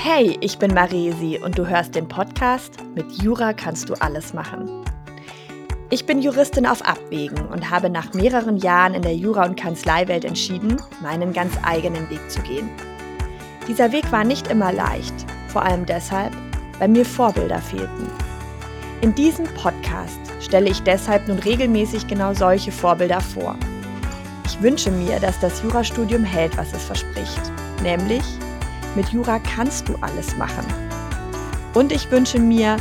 Hey, ich bin Maresi und du hörst den Podcast Mit Jura kannst du alles machen. Ich bin Juristin auf Abwägen und habe nach mehreren Jahren in der Jura- und Kanzleiwelt entschieden, meinen ganz eigenen Weg zu gehen. Dieser Weg war nicht immer leicht, vor allem deshalb, weil mir Vorbilder fehlten. In diesem Podcast stelle ich deshalb nun regelmäßig genau solche Vorbilder vor. Ich wünsche mir, dass das Jurastudium hält, was es verspricht, nämlich mit Jura kannst du alles machen. Und ich wünsche mir,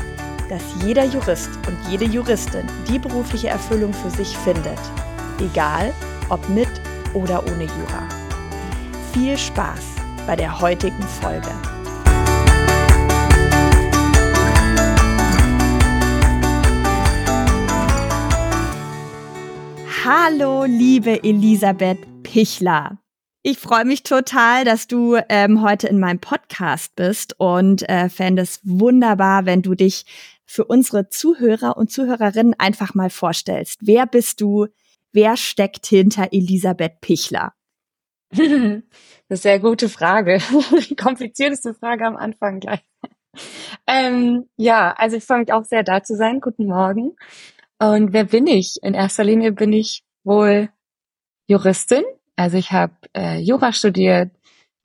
dass jeder Jurist und jede Juristin die berufliche Erfüllung für sich findet, egal ob mit oder ohne Jura. Viel Spaß bei der heutigen Folge. Hallo, liebe Elisabeth Pichler. Ich freue mich total, dass du ähm, heute in meinem Podcast bist und äh, fände es wunderbar, wenn du dich für unsere Zuhörer und Zuhörerinnen einfach mal vorstellst. Wer bist du? Wer steckt hinter Elisabeth Pichler? Das ist eine sehr gute Frage. Die komplizierteste Frage am Anfang gleich. Ähm, ja, also ich freue mich auch sehr da zu sein. Guten Morgen. Und wer bin ich? In erster Linie bin ich wohl Juristin also ich habe äh, Jura studiert,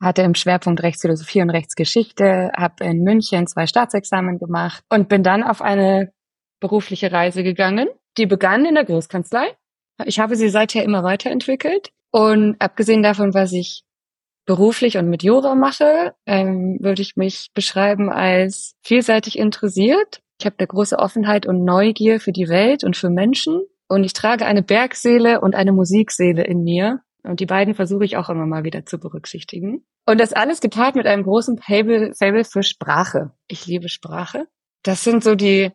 hatte im Schwerpunkt Rechtsphilosophie und Rechtsgeschichte, habe in München zwei Staatsexamen gemacht und bin dann auf eine berufliche Reise gegangen. Die begann in der Großkanzlei. Ich habe sie seither immer weiterentwickelt und abgesehen davon, was ich beruflich und mit Jura mache, ähm, würde ich mich beschreiben als vielseitig interessiert. Ich habe eine große Offenheit und Neugier für die Welt und für Menschen und ich trage eine Bergseele und eine Musikseele in mir und die beiden versuche ich auch immer mal wieder zu berücksichtigen. Und das alles gepaart mit einem großen Fable, Fable für Sprache. Ich liebe Sprache. Das sind so die,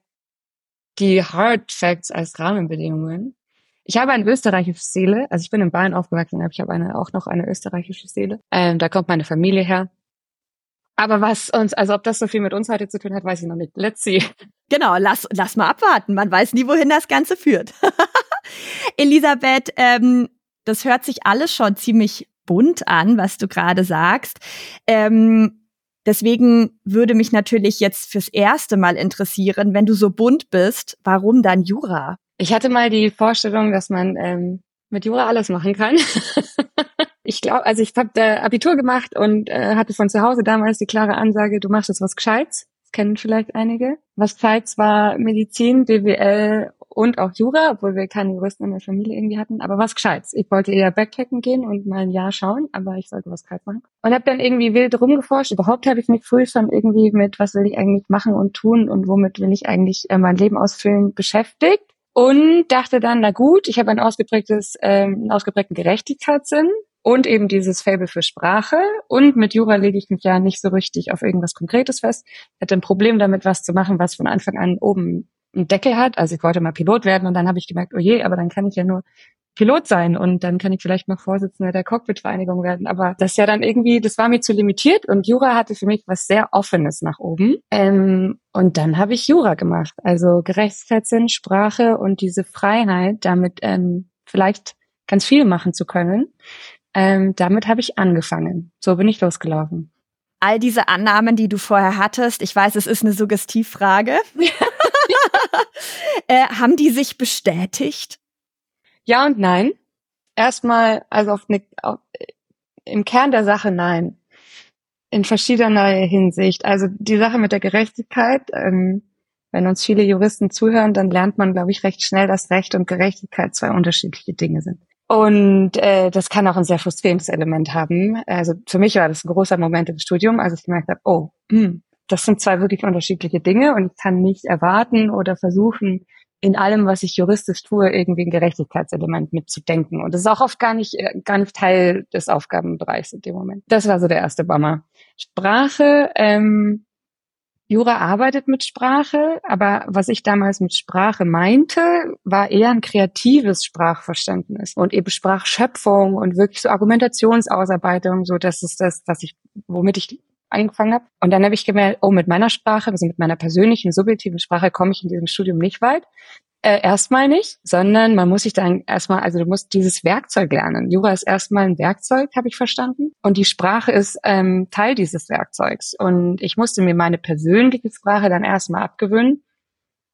die Hard Facts als Rahmenbedingungen. Ich habe eine österreichische Seele. Also ich bin in Bayern aufgewachsen, aber ich habe eine, auch noch eine österreichische Seele. Ähm, da kommt meine Familie her. Aber was uns, also ob das so viel mit uns heute zu tun hat, weiß ich noch nicht. Let's see. Genau, lass, lass mal abwarten. Man weiß nie, wohin das Ganze führt. Elisabeth, ähm, das hört sich alles schon ziemlich bunt an, was du gerade sagst. Ähm, deswegen würde mich natürlich jetzt fürs erste Mal interessieren, wenn du so bunt bist, warum dann Jura? Ich hatte mal die Vorstellung, dass man ähm, mit Jura alles machen kann. ich glaube, also ich habe da Abitur gemacht und äh, hatte von zu Hause damals die klare Ansage, du machst jetzt was Gescheites. Das kennen vielleicht einige. Was Gescheites war Medizin, BWL und auch Jura, obwohl wir keine Juristen in der Familie irgendwie hatten, aber was Gescheites. Ich wollte eher Backpacken gehen und mal ein Jahr schauen, aber ich sollte was Gescheites machen. Und habe dann irgendwie wild rumgeforscht. Überhaupt habe ich mich früh schon irgendwie mit, was will ich eigentlich machen und tun und womit will ich eigentlich äh, mein Leben ausfüllen, beschäftigt. Und dachte dann, na gut, ich habe ein ausgeprägtes, ähm, einen ausgeprägten Gerechtigkeitssinn und eben dieses Fable für Sprache. Und mit Jura lege ich mich ja nicht so richtig auf irgendwas Konkretes fest. Ich hatte ein Problem damit, was zu machen, was von Anfang an oben einen Deckel hat. Also ich wollte mal Pilot werden und dann habe ich gemerkt, oh je, aber dann kann ich ja nur Pilot sein und dann kann ich vielleicht noch Vorsitzender der Cockpit-Vereinigung werden. Aber das ja dann irgendwie, das war mir zu limitiert und Jura hatte für mich was sehr Offenes nach oben. Ähm, und dann habe ich Jura gemacht. Also Gerechtigkeitssinn, Sprache und diese Freiheit, damit ähm, vielleicht ganz viel machen zu können. Ähm, damit habe ich angefangen. So bin ich losgelaufen. All diese Annahmen, die du vorher hattest, ich weiß, es ist eine Suggestivfrage. äh, haben die sich bestätigt? Ja und nein. Erstmal, also auf eine, auf, im Kern der Sache nein. In verschiedener Hinsicht. Also die Sache mit der Gerechtigkeit, ähm, wenn uns viele Juristen zuhören, dann lernt man, glaube ich, recht schnell, dass Recht und Gerechtigkeit zwei unterschiedliche Dinge sind. Und äh, das kann auch ein sehr frustrierendes Element haben. Also für mich war das ein großer Moment im Studium, als ich gemerkt habe, oh, hm, das sind zwei wirklich unterschiedliche Dinge und ich kann nicht erwarten oder versuchen, in allem, was ich juristisch tue, irgendwie ein Gerechtigkeitselement mitzudenken. Und das ist auch oft gar nicht, äh, gar nicht Teil des Aufgabenbereichs in dem Moment. Das war so der erste Bummer. Sprache, ähm, Jura arbeitet mit Sprache, aber was ich damals mit Sprache meinte, war eher ein kreatives Sprachverständnis und eben Sprachschöpfung und wirklich so Argumentationsausarbeitung, so das ist das, was ich, womit ich angefangen habe. Und dann habe ich gemerkt, oh, mit meiner Sprache, also mit meiner persönlichen, subjektiven Sprache komme ich in diesem Studium nicht weit. Äh, erstmal nicht, sondern man muss sich dann erstmal, also du musst dieses Werkzeug lernen. Jura ist erstmal ein Werkzeug, habe ich verstanden. Und die Sprache ist ähm, Teil dieses Werkzeugs. Und ich musste mir meine persönliche Sprache dann erstmal abgewöhnen.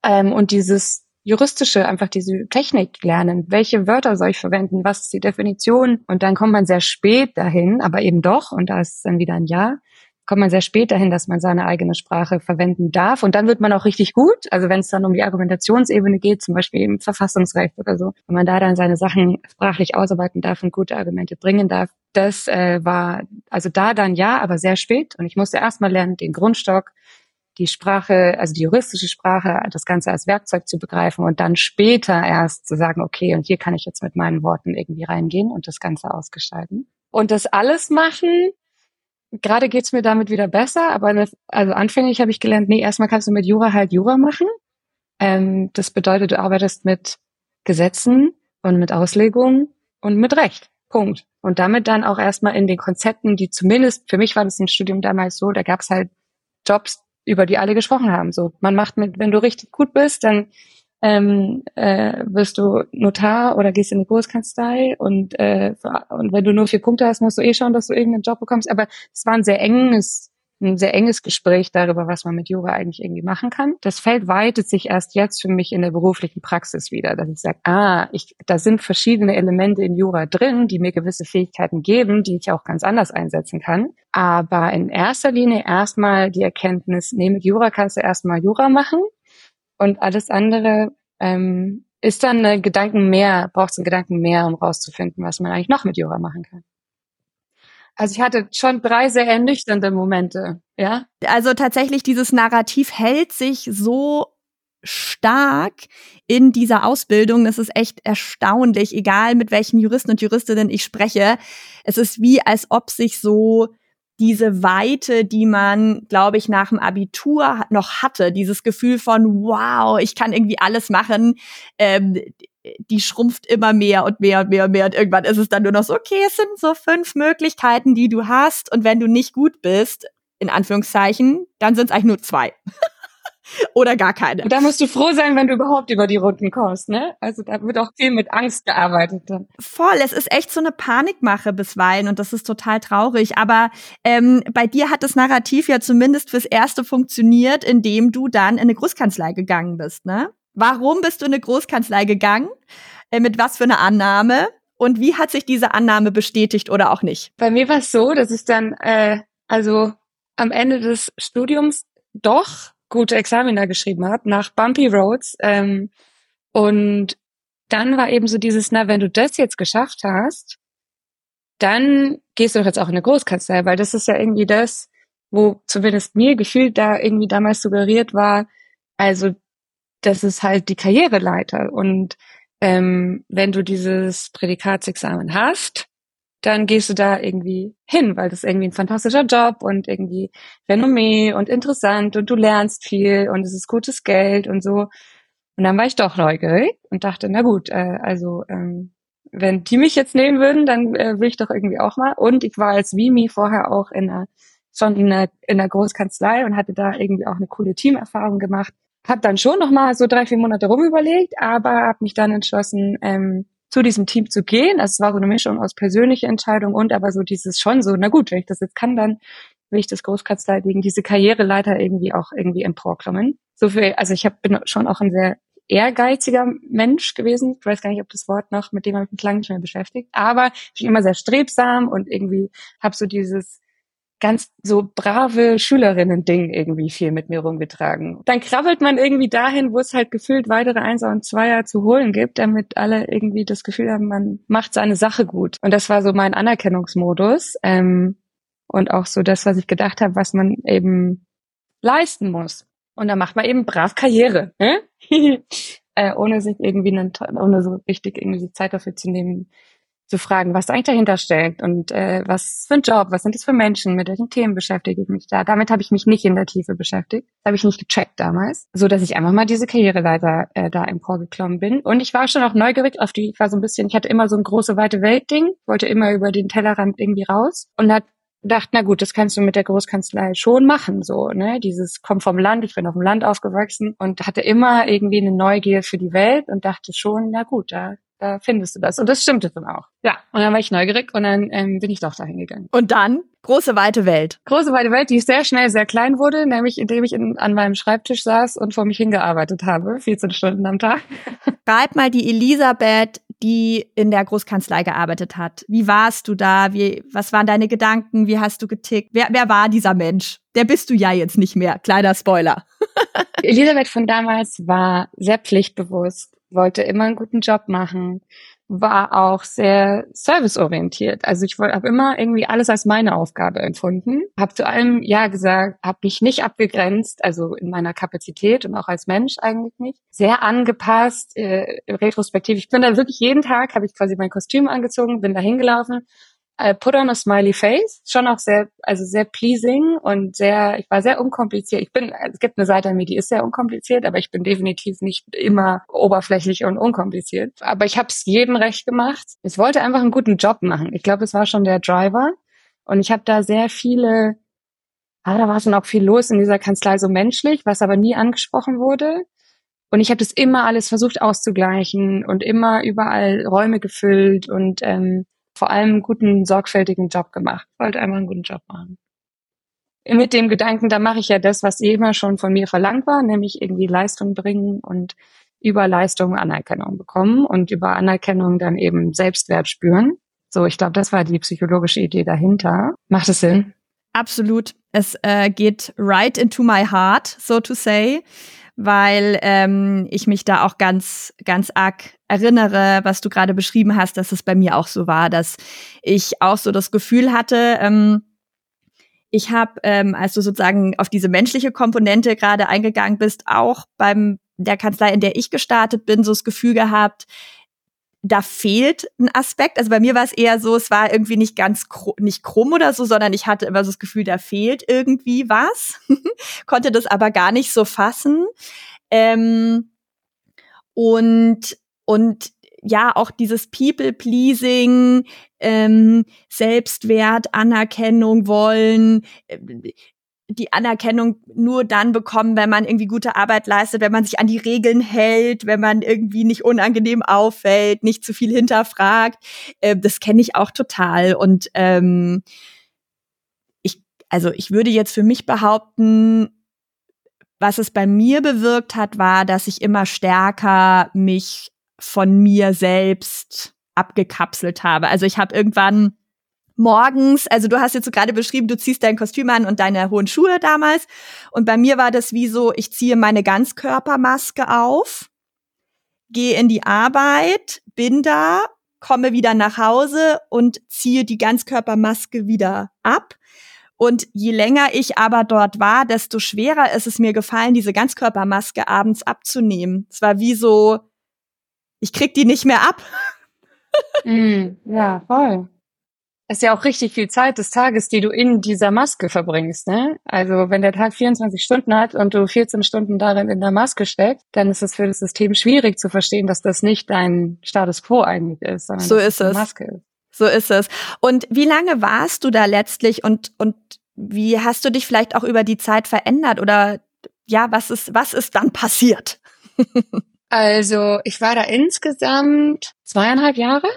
Ähm, und dieses juristische, einfach diese Technik lernen. Welche Wörter soll ich verwenden? Was ist die Definition? Und dann kommt man sehr spät dahin, aber eben doch, und da ist dann wieder ein Ja, kommt man sehr spät dahin, dass man seine eigene Sprache verwenden darf. Und dann wird man auch richtig gut. Also wenn es dann um die Argumentationsebene geht, zum Beispiel im Verfassungsrecht oder so, wenn man da dann seine Sachen sprachlich ausarbeiten darf und gute Argumente bringen darf, das äh, war also da dann ja, aber sehr spät. Und ich musste erstmal lernen, den Grundstock, die Sprache, also die juristische Sprache, das Ganze als Werkzeug zu begreifen und dann später erst zu sagen, okay, und hier kann ich jetzt mit meinen Worten irgendwie reingehen und das Ganze ausgestalten. Und das alles machen gerade geht's mir damit wieder besser, aber eine, also anfänglich habe ich gelernt, nee, erstmal kannst du mit Jura halt Jura machen. Ähm, das bedeutet, du arbeitest mit Gesetzen und mit Auslegungen und mit Recht. Punkt. Und damit dann auch erstmal in den Konzepten, die zumindest, für mich war das im Studium damals so, da gab's halt Jobs, über die alle gesprochen haben. So, man macht mit, wenn du richtig gut bist, dann ähm, äh, wirst du Notar oder gehst in die Großkanzlei und, äh, und wenn du nur vier Punkte hast, musst du eh schauen, dass du irgendeinen Job bekommst. Aber es war ein sehr enges, ein sehr enges Gespräch darüber, was man mit Jura eigentlich irgendwie machen kann. Das Feld weitet sich erst jetzt für mich in der beruflichen Praxis wieder, dass ich sage, ah, ich, da sind verschiedene Elemente in Jura drin, die mir gewisse Fähigkeiten geben, die ich auch ganz anders einsetzen kann. Aber in erster Linie erstmal die Erkenntnis, nee, mit Jura kannst du erstmal Jura machen und alles andere ähm, ist dann ein Gedanken mehr, braucht es einen Gedanken mehr, um rauszufinden, was man eigentlich noch mit Yoga machen kann. Also ich hatte schon drei sehr ernüchternde Momente, ja. Also tatsächlich dieses Narrativ hält sich so stark in dieser Ausbildung. Das ist echt erstaunlich, egal mit welchen Juristen und Juristinnen ich spreche. Es ist wie, als ob sich so diese Weite, die man, glaube ich, nach dem Abitur noch hatte, dieses Gefühl von, wow, ich kann irgendwie alles machen, ähm, die schrumpft immer mehr und mehr und mehr und mehr. Und irgendwann ist es dann nur noch so, okay, es sind so fünf Möglichkeiten, die du hast. Und wenn du nicht gut bist, in Anführungszeichen, dann sind es eigentlich nur zwei. oder gar keine. Und da musst du froh sein, wenn du überhaupt über die Runden kommst, ne? Also da wird auch viel mit Angst gearbeitet dann. Voll, es ist echt so eine Panikmache bisweilen und das ist total traurig. Aber ähm, bei dir hat das Narrativ ja zumindest fürs Erste funktioniert, indem du dann in eine Großkanzlei gegangen bist, ne? Warum bist du in eine Großkanzlei gegangen? Äh, mit was für einer Annahme? Und wie hat sich diese Annahme bestätigt oder auch nicht? Bei mir war es so, dass ich dann, äh, also am Ende des Studiums doch gute Examiner geschrieben habe, nach Bumpy Roads. Ähm, und dann war eben so dieses, na, wenn du das jetzt geschafft hast, dann gehst du doch jetzt auch in eine Großkanzlei, weil das ist ja irgendwie das, wo zumindest mir gefühlt da irgendwie damals suggeriert war, also das ist halt die Karriereleiter. Und ähm, wenn du dieses Prädikatsexamen hast, dann gehst du da irgendwie hin, weil das ist irgendwie ein fantastischer Job und irgendwie Renommee und interessant und du lernst viel und es ist gutes Geld und so. Und dann war ich doch neugierig und dachte, na gut, äh, also ähm, wenn die mich jetzt nehmen würden, dann äh, will ich doch irgendwie auch mal. Und ich war als Vimi vorher auch in einer, schon in einer, in einer Großkanzlei und hatte da irgendwie auch eine coole Teamerfahrung gemacht. Hab dann schon noch mal so drei, vier Monate rumüberlegt, aber habe mich dann entschlossen, ähm, zu diesem Team zu gehen. Also es war so eine Mischung aus persönlicher Entscheidung und aber so dieses schon so, na gut, wenn ich das jetzt kann, dann will ich das Großkanzlei wegen diese Karriereleiter irgendwie auch irgendwie emporklommen. So viel, also ich hab, bin schon auch ein sehr ehrgeiziger Mensch gewesen. Ich weiß gar nicht, ob das Wort noch, mit dem habe ich mich lange nicht mehr beschäftigt. Aber ich bin immer sehr strebsam und irgendwie habe so dieses ganz so brave Schülerinnen-Ding irgendwie viel mit mir rumgetragen. Dann krabbelt man irgendwie dahin, wo es halt gefühlt weitere Einser und Zweier zu holen gibt, damit alle irgendwie das Gefühl haben, man macht seine Sache gut. Und das war so mein Anerkennungsmodus. Ähm, und auch so das, was ich gedacht habe, was man eben leisten muss. Und da macht man eben brav Karriere, ne? äh, ohne sich irgendwie, einen, ohne so richtig irgendwie Zeit dafür zu nehmen, zu fragen, was eigentlich dahinter steckt und äh, was für ein Job, was sind das für Menschen, mit welchen Themen beschäftige ich mich da. Damit habe ich mich nicht in der Tiefe beschäftigt, habe ich nicht gecheckt damals, so dass ich einfach mal diese Karriereleiter äh, da emporgeklommen bin. Und ich war schon auch neugierig auf die, ich war so ein bisschen, ich hatte immer so ein große weite Welt-Ding, wollte immer über den Tellerrand irgendwie raus und hat dachte, na gut, das kannst du mit der Großkanzlei schon machen, so, ne? Dieses komm vom Land, ich bin auf dem Land aufgewachsen und hatte immer irgendwie eine Neugier für die Welt und dachte schon, na gut, da da findest du das. Und das stimmte dann auch. Ja, und dann war ich neugierig und dann ähm, bin ich doch dahin gegangen. Und dann? Große weite Welt. Große weite Welt, die sehr schnell sehr klein wurde, nämlich indem ich in, an meinem Schreibtisch saß und vor mich hingearbeitet habe, 14 Stunden am Tag. Schreib mal die Elisabeth, die in der Großkanzlei gearbeitet hat. Wie warst du da? Wie, was waren deine Gedanken? Wie hast du getickt? Wer, wer war dieser Mensch? Der bist du ja jetzt nicht mehr. Kleiner Spoiler. Elisabeth von damals war sehr pflichtbewusst wollte immer einen guten Job machen, war auch sehr serviceorientiert. Also ich habe immer irgendwie alles als meine Aufgabe empfunden, habe zu allem ja gesagt, habe mich nicht abgegrenzt, also in meiner Kapazität und auch als Mensch eigentlich nicht. Sehr angepasst, äh, retrospektiv. Ich bin da wirklich jeden Tag, habe ich quasi mein Kostüm angezogen, bin da hingelaufen äh, put on a smiley face, schon auch sehr, also sehr pleasing und sehr, ich war sehr unkompliziert. Ich bin, es gibt eine Seite an mir, die ist sehr unkompliziert, aber ich bin definitiv nicht immer oberflächlich und unkompliziert. Aber ich habe es jedem recht gemacht. Ich wollte einfach einen guten Job machen. Ich glaube, es war schon der Driver. Und ich habe da sehr viele, ah, da war schon auch viel los in dieser Kanzlei, so menschlich, was aber nie angesprochen wurde. Und ich habe das immer alles versucht auszugleichen und immer überall Räume gefüllt und ähm, vor allem einen guten, sorgfältigen Job gemacht. Wollte einfach einen guten Job machen. Mit dem Gedanken, da mache ich ja das, was immer schon von mir verlangt war, nämlich irgendwie Leistung bringen und über Leistung Anerkennung bekommen und über Anerkennung dann eben Selbstwert spüren. So, ich glaube, das war die psychologische Idee dahinter. Macht es Sinn? Absolut. Es äh, geht right into my heart, so to say weil ähm, ich mich da auch ganz, ganz arg erinnere, was du gerade beschrieben hast, dass es bei mir auch so war, dass ich auch so das Gefühl hatte, ähm, ich habe, ähm, als du sozusagen auf diese menschliche Komponente gerade eingegangen bist, auch beim der Kanzlei, in der ich gestartet bin, so das Gefühl gehabt, da fehlt ein Aspekt. Also bei mir war es eher so, es war irgendwie nicht ganz krumm, nicht krumm oder so, sondern ich hatte immer so das Gefühl, da fehlt irgendwie was. Konnte das aber gar nicht so fassen. Ähm, und, und ja, auch dieses People-Pleasing, ähm, Selbstwert, Anerkennung wollen, äh, die Anerkennung nur dann bekommen, wenn man irgendwie gute Arbeit leistet, wenn man sich an die Regeln hält, wenn man irgendwie nicht unangenehm auffällt, nicht zu viel hinterfragt. Äh, das kenne ich auch total. Und ähm, ich, also ich würde jetzt für mich behaupten, was es bei mir bewirkt hat, war, dass ich immer stärker mich von mir selbst abgekapselt habe. Also ich habe irgendwann morgens, also du hast jetzt so gerade beschrieben, du ziehst dein Kostüm an und deine hohen Schuhe damals. Und bei mir war das wie so, ich ziehe meine Ganzkörpermaske auf, gehe in die Arbeit, bin da, komme wieder nach Hause und ziehe die Ganzkörpermaske wieder ab. Und je länger ich aber dort war, desto schwerer ist es mir gefallen, diese Ganzkörpermaske abends abzunehmen. Es war wie so, ich krieg die nicht mehr ab. mm, ja, voll ist ja auch richtig viel Zeit des Tages, die du in dieser Maske verbringst, ne? Also wenn der Tag 24 Stunden hat und du 14 Stunden darin in der Maske steckst, dann ist es für das System schwierig zu verstehen, dass das nicht dein Status quo eigentlich ist, sondern so ist es. Maske ist. So ist es. Und wie lange warst du da letztlich und und wie hast du dich vielleicht auch über die Zeit verändert oder ja, was ist was ist dann passiert? also ich war da insgesamt zweieinhalb Jahre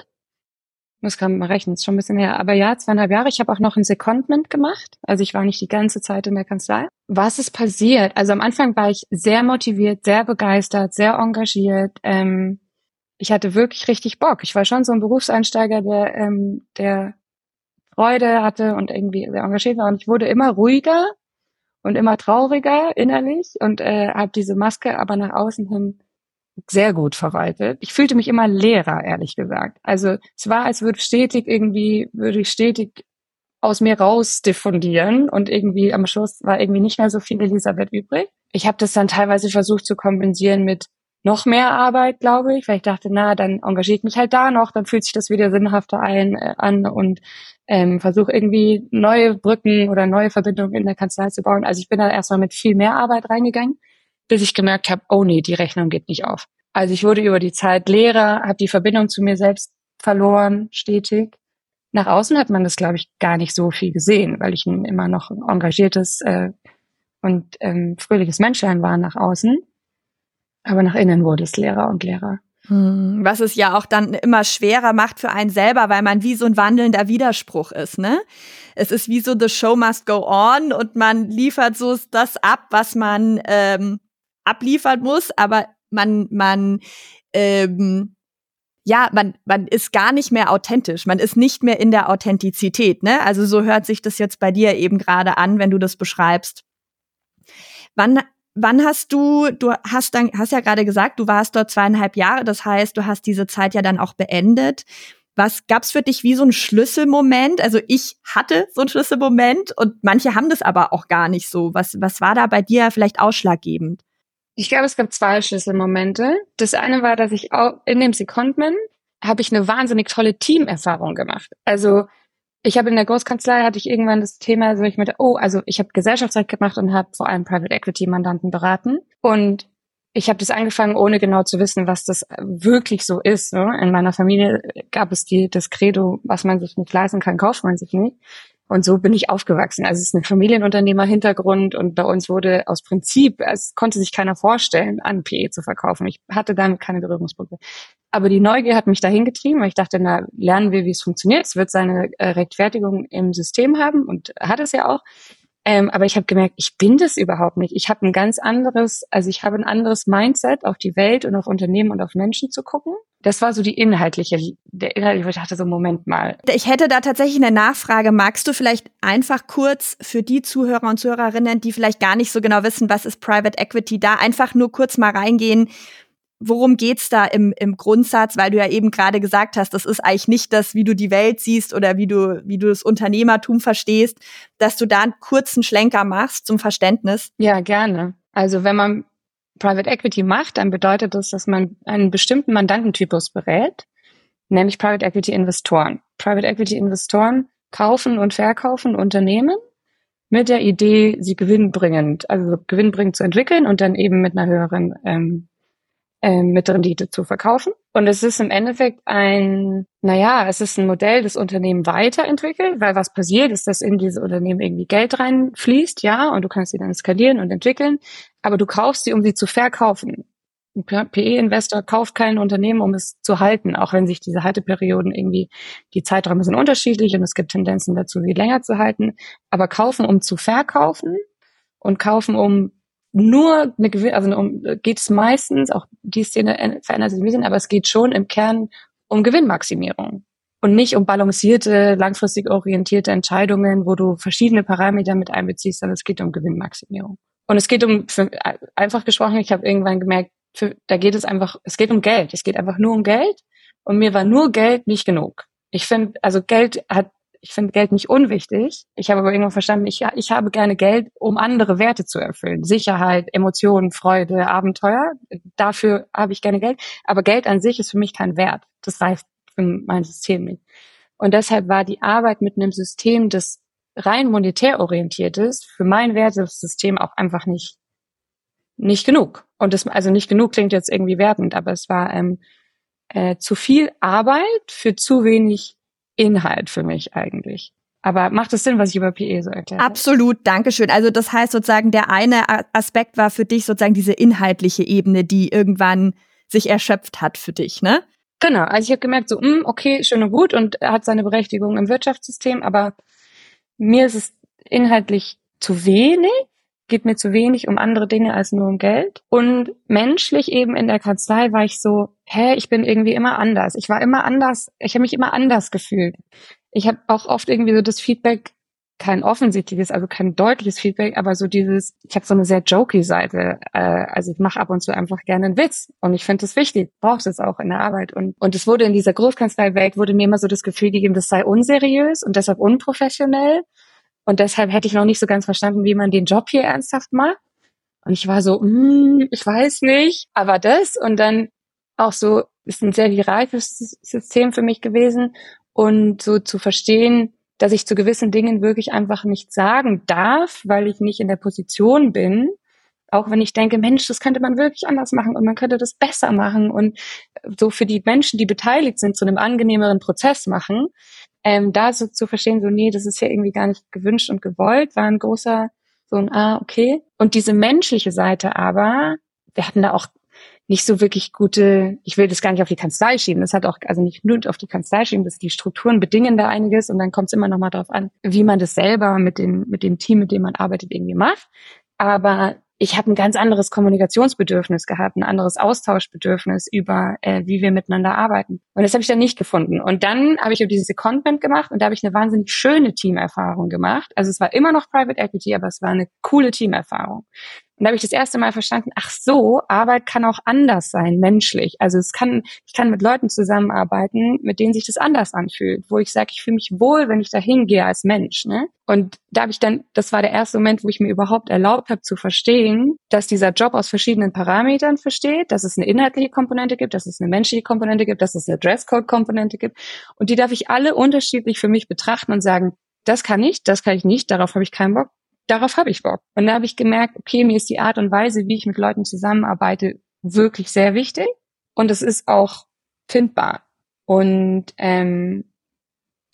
muss gerade mal rechnen, ist schon ein bisschen her. Aber ja, zweieinhalb Jahre. Ich habe auch noch ein Secondment gemacht. Also ich war nicht die ganze Zeit in der Kanzlei. Was ist passiert? Also am Anfang war ich sehr motiviert, sehr begeistert, sehr engagiert. Ähm, ich hatte wirklich richtig Bock. Ich war schon so ein Berufseinsteiger, der, ähm, der Freude hatte und irgendwie sehr engagiert war. Und ich wurde immer ruhiger und immer trauriger innerlich und äh, habe diese Maske aber nach außen hin sehr gut verwaltet. Ich fühlte mich immer leerer, ehrlich gesagt. Also es war, als würde stetig irgendwie, würde ich stetig aus mir raus diffundieren und irgendwie am Schluss war irgendwie nicht mehr so viel Elisabeth übrig. Ich habe das dann teilweise versucht zu kompensieren mit noch mehr Arbeit, glaube ich, weil ich dachte, na, dann engagiert mich halt da noch, dann fühlt sich das wieder sinnhafter ein, äh, an und ähm, versuche irgendwie neue Brücken oder neue Verbindungen in der Kanzlei zu bauen. Also ich bin da erstmal mit viel mehr Arbeit reingegangen bis ich gemerkt habe, oh nee, die Rechnung geht nicht auf. Also ich wurde über die Zeit Lehrer, habe die Verbindung zu mir selbst verloren, stetig. nach außen hat man das, glaube ich, gar nicht so viel gesehen, weil ich ein immer noch engagiertes äh, und ähm, fröhliches Menschlein war nach außen. Aber nach innen wurde es Lehrer und Lehrer. Hm, was es ja auch dann immer schwerer macht für einen selber, weil man wie so ein wandelnder Widerspruch ist, ne? Es ist wie so the show must go on und man liefert so das ab, was man ähm, abliefern muss, aber man man ähm, ja, man, man ist gar nicht mehr authentisch. Man ist nicht mehr in der Authentizität, ne? Also so hört sich das jetzt bei dir eben gerade an, wenn du das beschreibst. Wann wann hast du, du hast dann, hast ja gerade gesagt, du warst dort zweieinhalb Jahre, das heißt, du hast diese Zeit ja dann auch beendet. Was gab's für dich wie so ein Schlüsselmoment? Also ich hatte so einen Schlüsselmoment und manche haben das aber auch gar nicht so. Was, was war da bei dir vielleicht ausschlaggebend? Ich glaube, es gab zwei Schlüsselmomente. Das eine war, dass ich auch in dem Secondment habe ich eine wahnsinnig tolle Teamerfahrung gemacht. Also ich habe in der Großkanzlei hatte ich irgendwann das Thema, so ich mit, oh, also ich habe Gesellschaftsrecht gemacht und habe vor allem Private Equity Mandanten beraten und ich habe das angefangen, ohne genau zu wissen, was das wirklich so ist. Ne? In meiner Familie gab es die, das Credo, was man sich nicht leisten kann, kauft man sich nicht. Und so bin ich aufgewachsen. Also es ist ein Familienunternehmer-Hintergrund und bei uns wurde aus Prinzip, es konnte sich keiner vorstellen, an PE zu verkaufen. Ich hatte damit keine Berührungspunkte. Aber die Neugier hat mich dahin getrieben, weil ich dachte, na, lernen wir, wie es funktioniert. Es wird seine äh, Rechtfertigung im System haben und hat es ja auch. Ähm, aber ich habe gemerkt, ich bin das überhaupt nicht. Ich habe ein ganz anderes, also ich habe ein anderes Mindset, auf die Welt und auf Unternehmen und auf Menschen zu gucken. Das war so die inhaltliche, der inhaltliche, ich dachte so, Moment mal. Ich hätte da tatsächlich eine Nachfrage. Magst du vielleicht einfach kurz für die Zuhörer und Zuhörerinnen, die vielleicht gar nicht so genau wissen, was ist Private Equity, da einfach nur kurz mal reingehen, worum geht's da im, im Grundsatz, weil du ja eben gerade gesagt hast, das ist eigentlich nicht das, wie du die Welt siehst oder wie du, wie du das Unternehmertum verstehst, dass du da einen kurzen Schlenker machst zum Verständnis. Ja, gerne. Also wenn man Private Equity macht, dann bedeutet das, dass man einen bestimmten Mandantentypus berät, nämlich Private Equity Investoren. Private Equity Investoren kaufen und verkaufen Unternehmen mit der Idee, sie gewinnbringend, also gewinnbringend zu entwickeln und dann eben mit einer höheren ähm, äh, mit Rendite zu verkaufen. Und es ist im Endeffekt ein, naja, es ist ein Modell, das Unternehmen weiterentwickelt, weil was passiert ist, dass in diese Unternehmen irgendwie Geld reinfließt, ja, und du kannst sie dann skalieren und entwickeln, aber du kaufst sie, um sie zu verkaufen. Ein PE-Investor kauft kein Unternehmen, um es zu halten, auch wenn sich diese Halteperioden irgendwie, die Zeiträume sind unterschiedlich und es gibt Tendenzen dazu, sie länger zu halten, aber kaufen, um zu verkaufen und kaufen, um nur eine gewisse, also um, geht es meistens, auch die Szene verändert sich ein bisschen, aber es geht schon im Kern um Gewinnmaximierung und nicht um balancierte, langfristig orientierte Entscheidungen, wo du verschiedene Parameter mit einbeziehst, sondern es geht um Gewinnmaximierung. Und es geht um, für, einfach gesprochen, ich habe irgendwann gemerkt, für, da geht es einfach, es geht um Geld. Es geht einfach nur um Geld. Und mir war nur Geld nicht genug. Ich finde, also Geld hat ich finde Geld nicht unwichtig. Ich habe aber irgendwann verstanden, ich, ich habe gerne Geld, um andere Werte zu erfüllen. Sicherheit, Emotionen, Freude, Abenteuer. Dafür habe ich gerne Geld. Aber Geld an sich ist für mich kein Wert. Das reicht für mein System nicht. Und deshalb war die Arbeit mit einem System, das rein monetär orientiert ist, für mein Wertesystem auch einfach nicht, nicht genug. Und das, also nicht genug klingt jetzt irgendwie wertend, aber es war ähm, äh, zu viel Arbeit für zu wenig Inhalt für mich eigentlich. Aber macht es Sinn, was ich über PE so erkläre? Absolut, Dankeschön. Also das heißt sozusagen, der eine Aspekt war für dich sozusagen diese inhaltliche Ebene, die irgendwann sich erschöpft hat für dich, ne? Genau, also ich habe gemerkt, so, mh, hm, okay, schön und gut und er hat seine Berechtigung im Wirtschaftssystem, aber mir ist es inhaltlich zu wenig geht mir zu wenig um andere Dinge als nur um Geld. Und menschlich eben in der Kanzlei war ich so, hä, ich bin irgendwie immer anders. Ich war immer anders, ich habe mich immer anders gefühlt. Ich habe auch oft irgendwie so das Feedback, kein offensichtliches, also kein deutliches Feedback, aber so dieses, ich habe so eine sehr jokey Seite. Äh, also ich mache ab und zu einfach gerne einen Witz und ich finde das wichtig, brauchst es auch in der Arbeit. Und, und es wurde in dieser Großkanzlei-Welt, wurde mir immer so das Gefühl gegeben, das sei unseriös und deshalb unprofessionell. Und deshalb hätte ich noch nicht so ganz verstanden, wie man den Job hier ernsthaft macht. Und ich war so, mm, ich weiß nicht, aber das und dann auch so, ist ein sehr hierarchisches System für mich gewesen und so zu verstehen, dass ich zu gewissen Dingen wirklich einfach nicht sagen darf, weil ich nicht in der Position bin. Auch wenn ich denke, Mensch, das könnte man wirklich anders machen und man könnte das besser machen und so für die Menschen, die beteiligt sind, zu einem angenehmeren Prozess machen, ähm, da so zu verstehen, so, nee, das ist ja irgendwie gar nicht gewünscht und gewollt, war ein großer, so ein, ah, okay. Und diese menschliche Seite aber, wir hatten da auch nicht so wirklich gute, ich will das gar nicht auf die Kanzlei schieben, das hat auch, also nicht nur auf die Kanzlei schieben, dass die Strukturen bedingen da einiges und dann kommt es immer noch mal darauf an, wie man das selber mit, den, mit dem Team, mit dem man arbeitet, irgendwie macht. Aber ich habe ein ganz anderes Kommunikationsbedürfnis gehabt, ein anderes Austauschbedürfnis über, äh, wie wir miteinander arbeiten. Und das habe ich dann nicht gefunden. Und dann habe ich dieses Secondment gemacht und da habe ich eine wahnsinnig schöne Teamerfahrung gemacht. Also es war immer noch Private Equity, aber es war eine coole Teamerfahrung. Und da habe ich das erste Mal verstanden, ach so, Arbeit kann auch anders sein, menschlich. Also es kann, ich kann mit Leuten zusammenarbeiten, mit denen sich das anders anfühlt, wo ich sage, ich fühle mich wohl, wenn ich da hingehe als Mensch. Ne? Und da habe ich dann, das war der erste Moment, wo ich mir überhaupt erlaubt habe zu verstehen, dass dieser Job aus verschiedenen Parametern versteht, dass es eine inhaltliche Komponente gibt, dass es eine menschliche Komponente gibt, dass es eine Dresscode-Komponente gibt. Und die darf ich alle unterschiedlich für mich betrachten und sagen, das kann ich, das kann ich nicht, darauf habe ich keinen Bock, darauf habe ich Bock. Und da habe ich gemerkt, okay, mir ist die Art und Weise, wie ich mit Leuten zusammenarbeite, wirklich sehr wichtig. Und es ist auch findbar. Und ähm,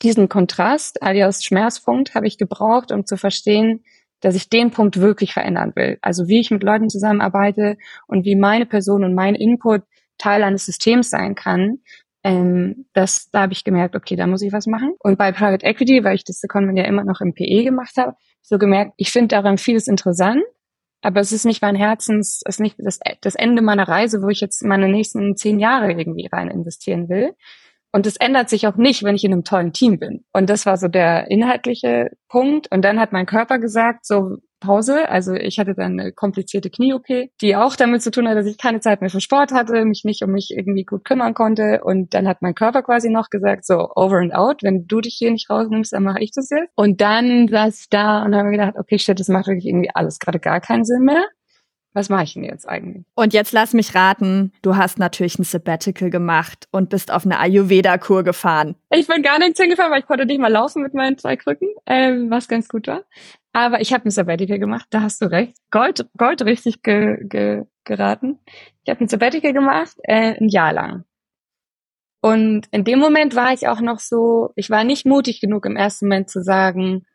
diesen Kontrast, alias Schmerzpunkt, habe ich gebraucht, um zu verstehen, dass ich den Punkt wirklich verändern will. Also wie ich mit Leuten zusammenarbeite und wie meine Person und mein Input Teil eines Systems sein kann. Ähm, das, da habe ich gemerkt, okay, da muss ich was machen. Und bei Private Equity, weil ich das Secondment ja immer noch im PE gemacht habe, so gemerkt, ich finde daran vieles interessant, aber es ist nicht mein Herzens, es ist nicht das, das Ende meiner Reise, wo ich jetzt meine nächsten zehn Jahre irgendwie rein investieren will. Und es ändert sich auch nicht, wenn ich in einem tollen Team bin. Und das war so der inhaltliche Punkt. Und dann hat mein Körper gesagt, so, Pause. Also ich hatte dann eine komplizierte Knie-OP, die auch damit zu tun hat, dass ich keine Zeit mehr für Sport hatte, mich nicht um mich irgendwie gut kümmern konnte. Und dann hat mein Körper quasi noch gesagt, so over and out, wenn du dich hier nicht rausnimmst, dann mache ich das jetzt. Und dann saß ich da und habe mir gedacht, okay, shit, das macht wirklich irgendwie alles gerade gar keinen Sinn mehr was mache ich denn jetzt eigentlich? Und jetzt lass mich raten, du hast natürlich ein Sabbatical gemacht und bist auf eine Ayurveda-Kur gefahren. Ich bin gar nicht hingefahren, weil ich konnte nicht mal laufen mit meinen zwei Krücken, ähm, was ganz gut war. Aber ich habe ein Sabbatical gemacht, da hast du recht. Gold, Gold richtig ge, ge, geraten. Ich habe ein Sabbatical gemacht, äh, ein Jahr lang. Und in dem Moment war ich auch noch so, ich war nicht mutig genug im ersten Moment zu sagen,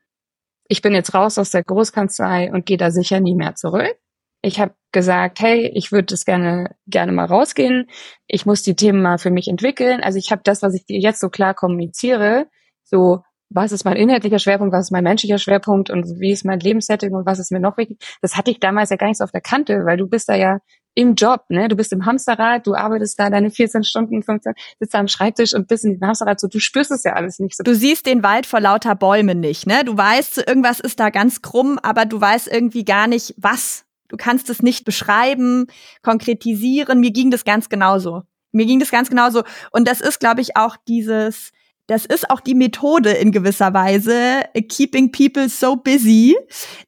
ich bin jetzt raus aus der Großkanzlei und gehe da sicher nie mehr zurück. Ich habe gesagt, hey, ich würde das gerne gerne mal rausgehen. Ich muss die Themen mal für mich entwickeln. Also ich habe das, was ich dir jetzt so klar kommuniziere, so was ist mein inhaltlicher Schwerpunkt, was ist mein menschlicher Schwerpunkt und wie ist mein Lebenssetting und was ist mir noch wichtig. Das hatte ich damals ja gar nicht so auf der Kante, weil du bist da ja im Job, ne? Du bist im Hamsterrad, du arbeitest da deine 14 Stunden, 15, sitzt da am Schreibtisch und bist in diesem Hamsterrad, so du spürst es ja alles nicht so. Du siehst den Wald vor lauter Bäumen nicht, ne? Du weißt, irgendwas ist da ganz krumm, aber du weißt irgendwie gar nicht, was. Du kannst es nicht beschreiben, konkretisieren. Mir ging das ganz genauso. Mir ging das ganz genauso. Und das ist, glaube ich, auch dieses, das ist auch die Methode in gewisser Weise, keeping people so busy,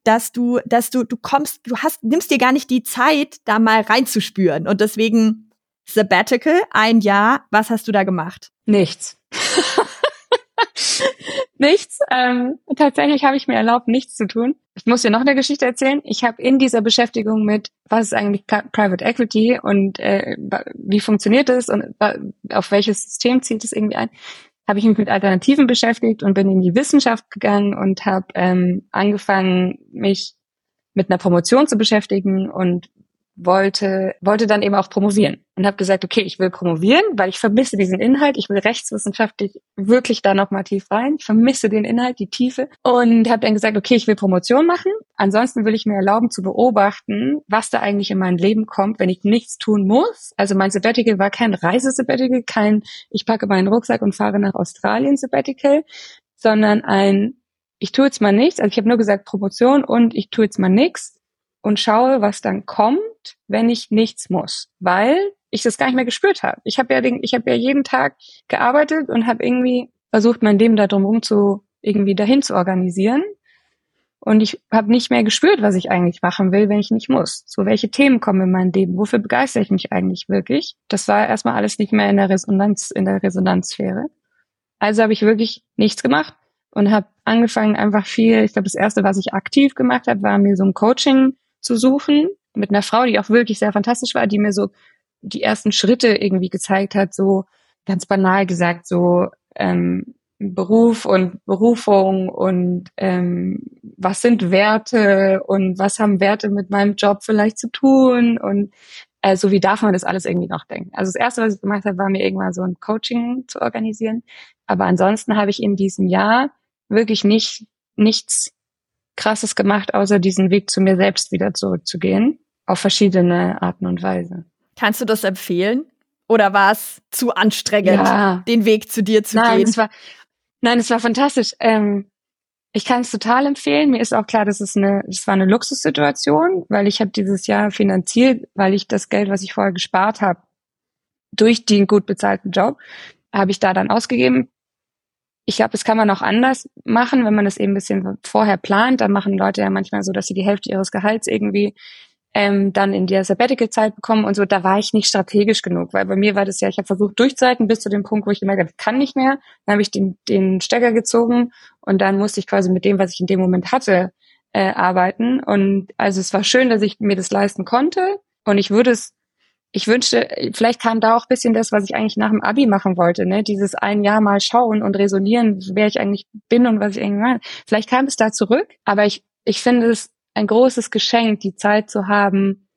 dass du, dass du, du kommst, du hast, nimmst dir gar nicht die Zeit, da mal reinzuspüren. Und deswegen Sabbatical, ein Jahr, was hast du da gemacht? Nichts. nichts. Ähm, tatsächlich habe ich mir erlaubt, nichts zu tun. Ich muss dir noch eine Geschichte erzählen. Ich habe in dieser Beschäftigung mit, was ist eigentlich Private Equity und äh, wie funktioniert es und auf welches System zielt es irgendwie ein, habe ich mich mit Alternativen beschäftigt und bin in die Wissenschaft gegangen und habe ähm, angefangen, mich mit einer Promotion zu beschäftigen und wollte, wollte dann eben auch promovieren und habe gesagt, okay, ich will promovieren, weil ich vermisse diesen Inhalt, ich will rechtswissenschaftlich wirklich da nochmal tief rein, ich vermisse den Inhalt, die Tiefe. Und habe dann gesagt, okay, ich will Promotion machen, ansonsten will ich mir erlauben zu beobachten, was da eigentlich in mein Leben kommt, wenn ich nichts tun muss. Also mein Sabbatical war kein Reisesabbatical, kein ich packe meinen Rucksack und fahre nach Australien Sabbatical, sondern ein ich tue jetzt mal nichts, also ich habe nur gesagt Promotion und ich tue jetzt mal nichts und schaue, was dann kommt, wenn ich nichts muss, weil ich das gar nicht mehr gespürt habe. Ich habe ja, den, ich habe ja jeden Tag gearbeitet und habe irgendwie versucht, mein Leben da drumherum zu irgendwie dahin zu organisieren. Und ich habe nicht mehr gespürt, was ich eigentlich machen will, wenn ich nicht muss. So, welche Themen kommen in mein Leben? Wofür begeistere ich mich eigentlich wirklich? Das war erstmal alles nicht mehr in der Resonanz, in der Resonanzsphäre. Also habe ich wirklich nichts gemacht und habe angefangen, einfach viel, ich glaube, das erste, was ich aktiv gemacht habe, war mir so ein Coaching zu suchen mit einer Frau, die auch wirklich sehr fantastisch war, die mir so die ersten Schritte irgendwie gezeigt hat, so ganz banal gesagt, so ähm, Beruf und Berufung und ähm, was sind Werte und was haben Werte mit meinem Job vielleicht zu tun und äh, so wie darf man das alles irgendwie noch denken. Also das erste, was ich gemacht habe, war mir irgendwann so ein Coaching zu organisieren. Aber ansonsten habe ich in diesem Jahr wirklich nicht nichts Krasses gemacht, außer diesen Weg zu mir selbst wieder zurückzugehen auf verschiedene Arten und Weise. Kannst du das empfehlen? Oder war es zu anstrengend, ja. den Weg zu dir zu Nein, gehen? Es war, nein, es war fantastisch. Ähm, ich kann es total empfehlen. Mir ist auch klar, dass es eine, das war eine Luxussituation, weil ich habe dieses Jahr finanziert, weil ich das Geld, was ich vorher gespart habe, durch den gut bezahlten Job, habe ich da dann ausgegeben. Ich glaube, das kann man auch anders machen, wenn man das eben ein bisschen vorher plant. Dann machen Leute ja manchmal so, dass sie die Hälfte ihres Gehalts irgendwie ähm, dann in der Sabbatical-Zeit bekommen und so, da war ich nicht strategisch genug, weil bei mir war das ja, ich habe versucht durchzuhalten bis zu dem Punkt, wo ich gemerkt habe, kann nicht mehr. Dann habe ich den, den Stecker gezogen und dann musste ich quasi mit dem, was ich in dem Moment hatte, äh, arbeiten. Und also es war schön, dass ich mir das leisten konnte. Und ich würde es, ich wünschte, vielleicht kam da auch bisschen das, was ich eigentlich nach dem Abi machen wollte, ne? Dieses ein Jahr mal schauen und resonieren, wer ich eigentlich bin und was ich eigentlich meine. Vielleicht kam es da zurück, aber ich, ich finde es ein großes Geschenk, die Zeit zu haben,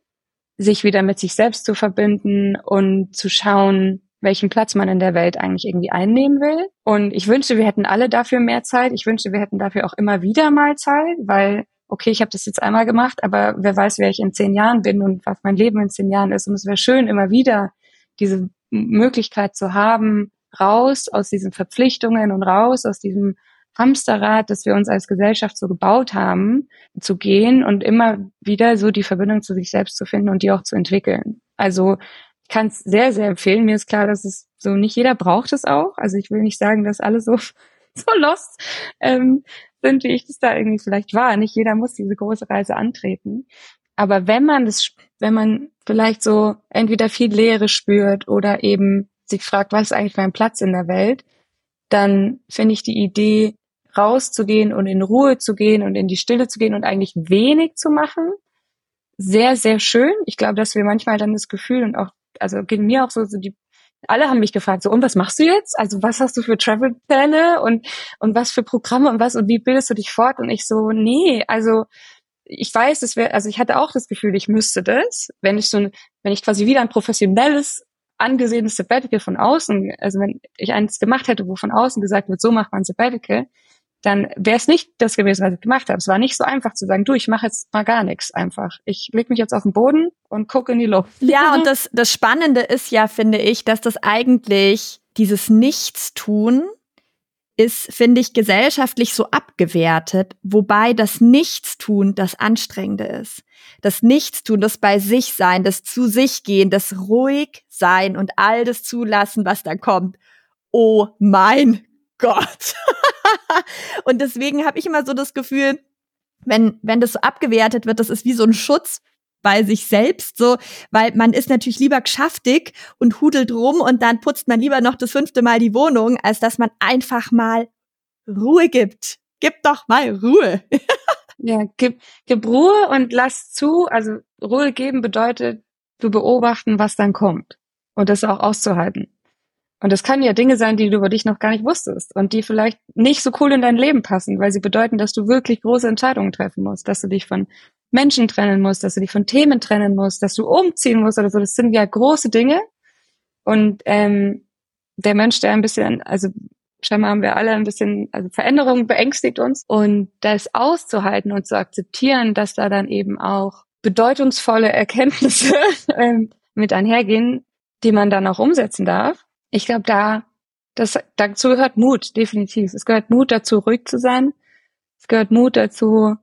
sich wieder mit sich selbst zu verbinden und zu schauen, welchen Platz man in der Welt eigentlich irgendwie einnehmen will. Und ich wünschte, wir hätten alle dafür mehr Zeit. Ich wünschte, wir hätten dafür auch immer wieder mal Zeit, weil, okay, ich habe das jetzt einmal gemacht, aber wer weiß, wer ich in zehn Jahren bin und was mein Leben in zehn Jahren ist. Und es wäre schön, immer wieder diese Möglichkeit zu haben, raus aus diesen Verpflichtungen und raus aus diesem Hamsterrad, das wir uns als Gesellschaft so gebaut haben, zu gehen und immer wieder so die Verbindung zu sich selbst zu finden und die auch zu entwickeln. Also ich kann es sehr, sehr empfehlen. Mir ist klar, dass es so nicht jeder braucht es auch. Also ich will nicht sagen, dass alle so, so lost ähm, sind, wie ich das da irgendwie vielleicht war. Nicht jeder muss diese große Reise antreten. Aber wenn man das, wenn man vielleicht so entweder viel Leere spürt oder eben sich fragt, was ist eigentlich mein Platz in der Welt, dann finde ich die Idee, rauszugehen und in Ruhe zu gehen und in die Stille zu gehen und eigentlich wenig zu machen. Sehr, sehr schön. Ich glaube, dass wir manchmal dann das Gefühl und auch, also ging mir auch so, so die, alle haben mich gefragt, so, und was machst du jetzt? Also, was hast du für Travel-Pläne und, und was für Programme und was und wie bildest du dich fort? Und ich so, nee, also, ich weiß, es wäre, also ich hatte auch das Gefühl, ich müsste das, wenn ich so, wenn ich quasi wieder ein professionelles angesehenes Sabbatical von außen, also wenn ich eins gemacht hätte, wo von außen gesagt wird, so macht man Sabbatical, dann wäre es nicht das gewesen, was ich gemacht habe. Es war nicht so einfach zu sagen, du, ich mache jetzt mal gar nichts einfach. Ich leg mich jetzt auf den Boden und gucke in die Luft. Ja, und das, das Spannende ist ja, finde ich, dass das eigentlich dieses Nichtstun ist, finde ich, gesellschaftlich so abgewertet, wobei das Nichtstun das Anstrengende ist. Das Nichtstun, das bei sich sein, das zu sich gehen, das ruhig sein und all das zulassen, was da kommt. Oh mein Gott. und deswegen habe ich immer so das Gefühl, wenn, wenn das so abgewertet wird, das ist wie so ein Schutz bei sich selbst, so, weil man ist natürlich lieber geschäftig und hudelt rum und dann putzt man lieber noch das fünfte Mal die Wohnung, als dass man einfach mal Ruhe gibt. Gib doch mal Ruhe. ja, gib, gib Ruhe und lass zu. Also Ruhe geben bedeutet, zu beobachten, was dann kommt und das auch auszuhalten. Und das kann ja Dinge sein, die du über dich noch gar nicht wusstest und die vielleicht nicht so cool in dein Leben passen, weil sie bedeuten, dass du wirklich große Entscheidungen treffen musst, dass du dich von Menschen trennen musst, dass du dich von Themen trennen musst, dass du umziehen musst oder so. Das sind ja große Dinge. Und ähm, der Mensch, der ein bisschen, also scheinbar haben wir alle ein bisschen, also Veränderung beängstigt uns. Und das auszuhalten und zu akzeptieren, dass da dann eben auch bedeutungsvolle Erkenntnisse ähm, mit einhergehen, die man dann auch umsetzen darf ich glaube, da, das, dazu gehört Mut, definitiv. Es gehört Mut dazu, ruhig zu sein. Es gehört Mut dazu,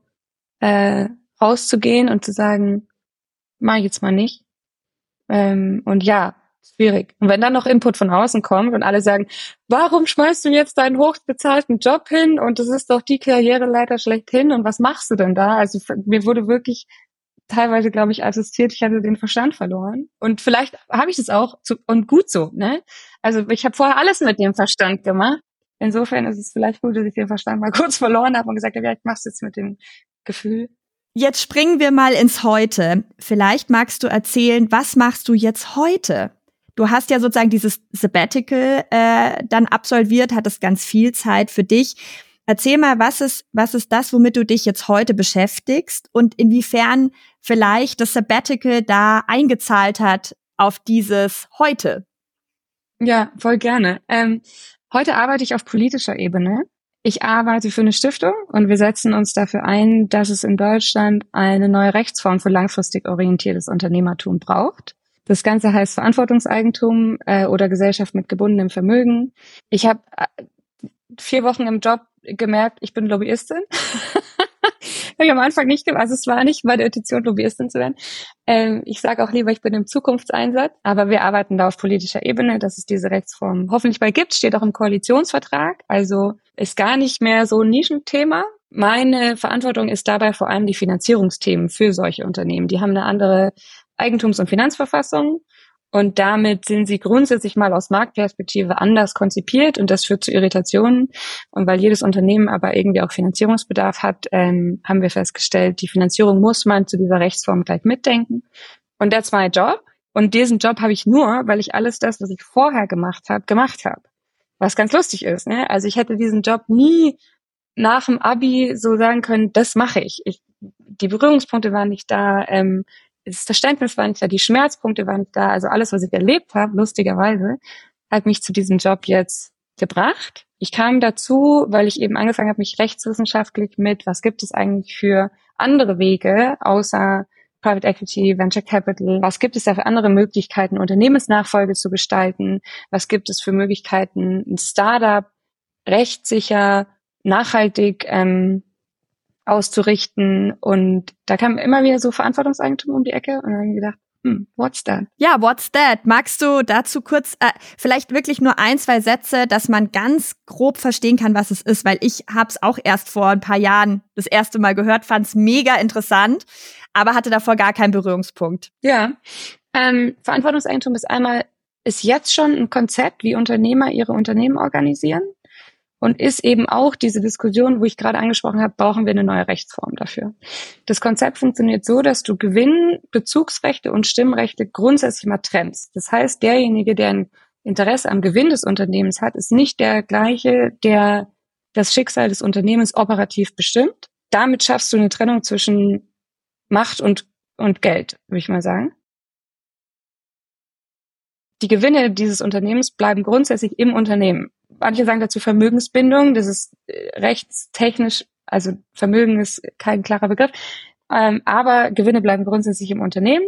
äh, rauszugehen und zu sagen, mach ich jetzt mal nicht. Ähm, und ja, schwierig. Und wenn dann noch Input von außen kommt und alle sagen, warum schmeißt du jetzt deinen hochbezahlten Job hin und das ist doch die Karriereleiter schlechthin und was machst du denn da? Also mir wurde wirklich teilweise, glaube ich, assistiert, ich hatte den Verstand verloren. Und vielleicht habe ich das auch zu, und gut so, ne? Also ich habe vorher alles mit dem Verstand gemacht. Insofern ist es vielleicht gut, dass ich den Verstand mal kurz verloren habe und gesagt habe, ja, ich mach's jetzt mit dem Gefühl. Jetzt springen wir mal ins Heute. Vielleicht magst du erzählen, was machst du jetzt heute? du hast ja sozusagen dieses Sabbatical äh, dann absolviert, hattest ganz viel Zeit für dich. Erzähl mal, was ist, was ist das, womit du dich jetzt heute beschäftigst und inwiefern vielleicht das Sabbatical da eingezahlt hat auf dieses heute? Ja, voll gerne. Ähm, heute arbeite ich auf politischer Ebene. Ich arbeite für eine Stiftung und wir setzen uns dafür ein, dass es in Deutschland eine neue Rechtsform für langfristig orientiertes Unternehmertum braucht. Das Ganze heißt Verantwortungseigentum äh, oder Gesellschaft mit gebundenem Vermögen. Ich habe äh, vier Wochen im Job gemerkt, ich bin Lobbyistin. Habe ich am Anfang nicht gemacht. Also es war nicht meine Intention, Lobbyistin zu werden. Ähm, ich sage auch lieber, ich bin im Zukunftseinsatz. Aber wir arbeiten da auf politischer Ebene, dass es diese Rechtsform hoffentlich bald gibt. Steht auch im Koalitionsvertrag. Also ist gar nicht mehr so ein Nischenthema. Meine Verantwortung ist dabei vor allem die Finanzierungsthemen für solche Unternehmen. Die haben eine andere Eigentums- und Finanzverfassung. Und damit sind sie grundsätzlich mal aus Marktperspektive anders konzipiert und das führt zu Irritationen. Und weil jedes Unternehmen aber irgendwie auch Finanzierungsbedarf hat, ähm, haben wir festgestellt, die Finanzierung muss man zu dieser Rechtsform gleich mitdenken. Und that's my job. Und diesen Job habe ich nur, weil ich alles das, was ich vorher gemacht habe, gemacht habe. Was ganz lustig ist. Ne? Also ich hätte diesen Job nie nach dem Abi so sagen können, das mache ich. ich die Berührungspunkte waren nicht da. Ähm, das Verständnis war nicht da, die Schmerzpunkte waren nicht da. Also alles, was ich erlebt habe, lustigerweise, hat mich zu diesem Job jetzt gebracht. Ich kam dazu, weil ich eben angefangen habe, mich rechtswissenschaftlich mit, was gibt es eigentlich für andere Wege außer Private Equity, Venture Capital, was gibt es da für andere Möglichkeiten, Unternehmensnachfolge zu gestalten, was gibt es für Möglichkeiten, ein Startup rechtssicher, nachhaltig ähm, auszurichten. Und da kam immer wieder so Verantwortungseigentum um die Ecke und dann habe ich gedacht, hm, what's that? Ja, what's that? Magst du dazu kurz, äh, vielleicht wirklich nur ein, zwei Sätze, dass man ganz grob verstehen kann, was es ist, weil ich habe es auch erst vor ein paar Jahren das erste Mal gehört, fand es mega interessant, aber hatte davor gar keinen Berührungspunkt. Ja, ähm, Verantwortungseigentum ist einmal, ist jetzt schon ein Konzept, wie Unternehmer ihre Unternehmen organisieren und ist eben auch diese Diskussion, wo ich gerade angesprochen habe, brauchen wir eine neue Rechtsform dafür. Das Konzept funktioniert so, dass du Gewinn, Bezugsrechte und Stimmrechte grundsätzlich mal trennst. Das heißt, derjenige, der ein Interesse am Gewinn des Unternehmens hat, ist nicht der gleiche, der das Schicksal des Unternehmens operativ bestimmt. Damit schaffst du eine Trennung zwischen Macht und, und Geld, würde ich mal sagen. Die Gewinne dieses Unternehmens bleiben grundsätzlich im Unternehmen manche sagen dazu Vermögensbindung, das ist äh, rechtstechnisch, also Vermögen ist kein klarer Begriff, ähm, aber Gewinne bleiben grundsätzlich im Unternehmen,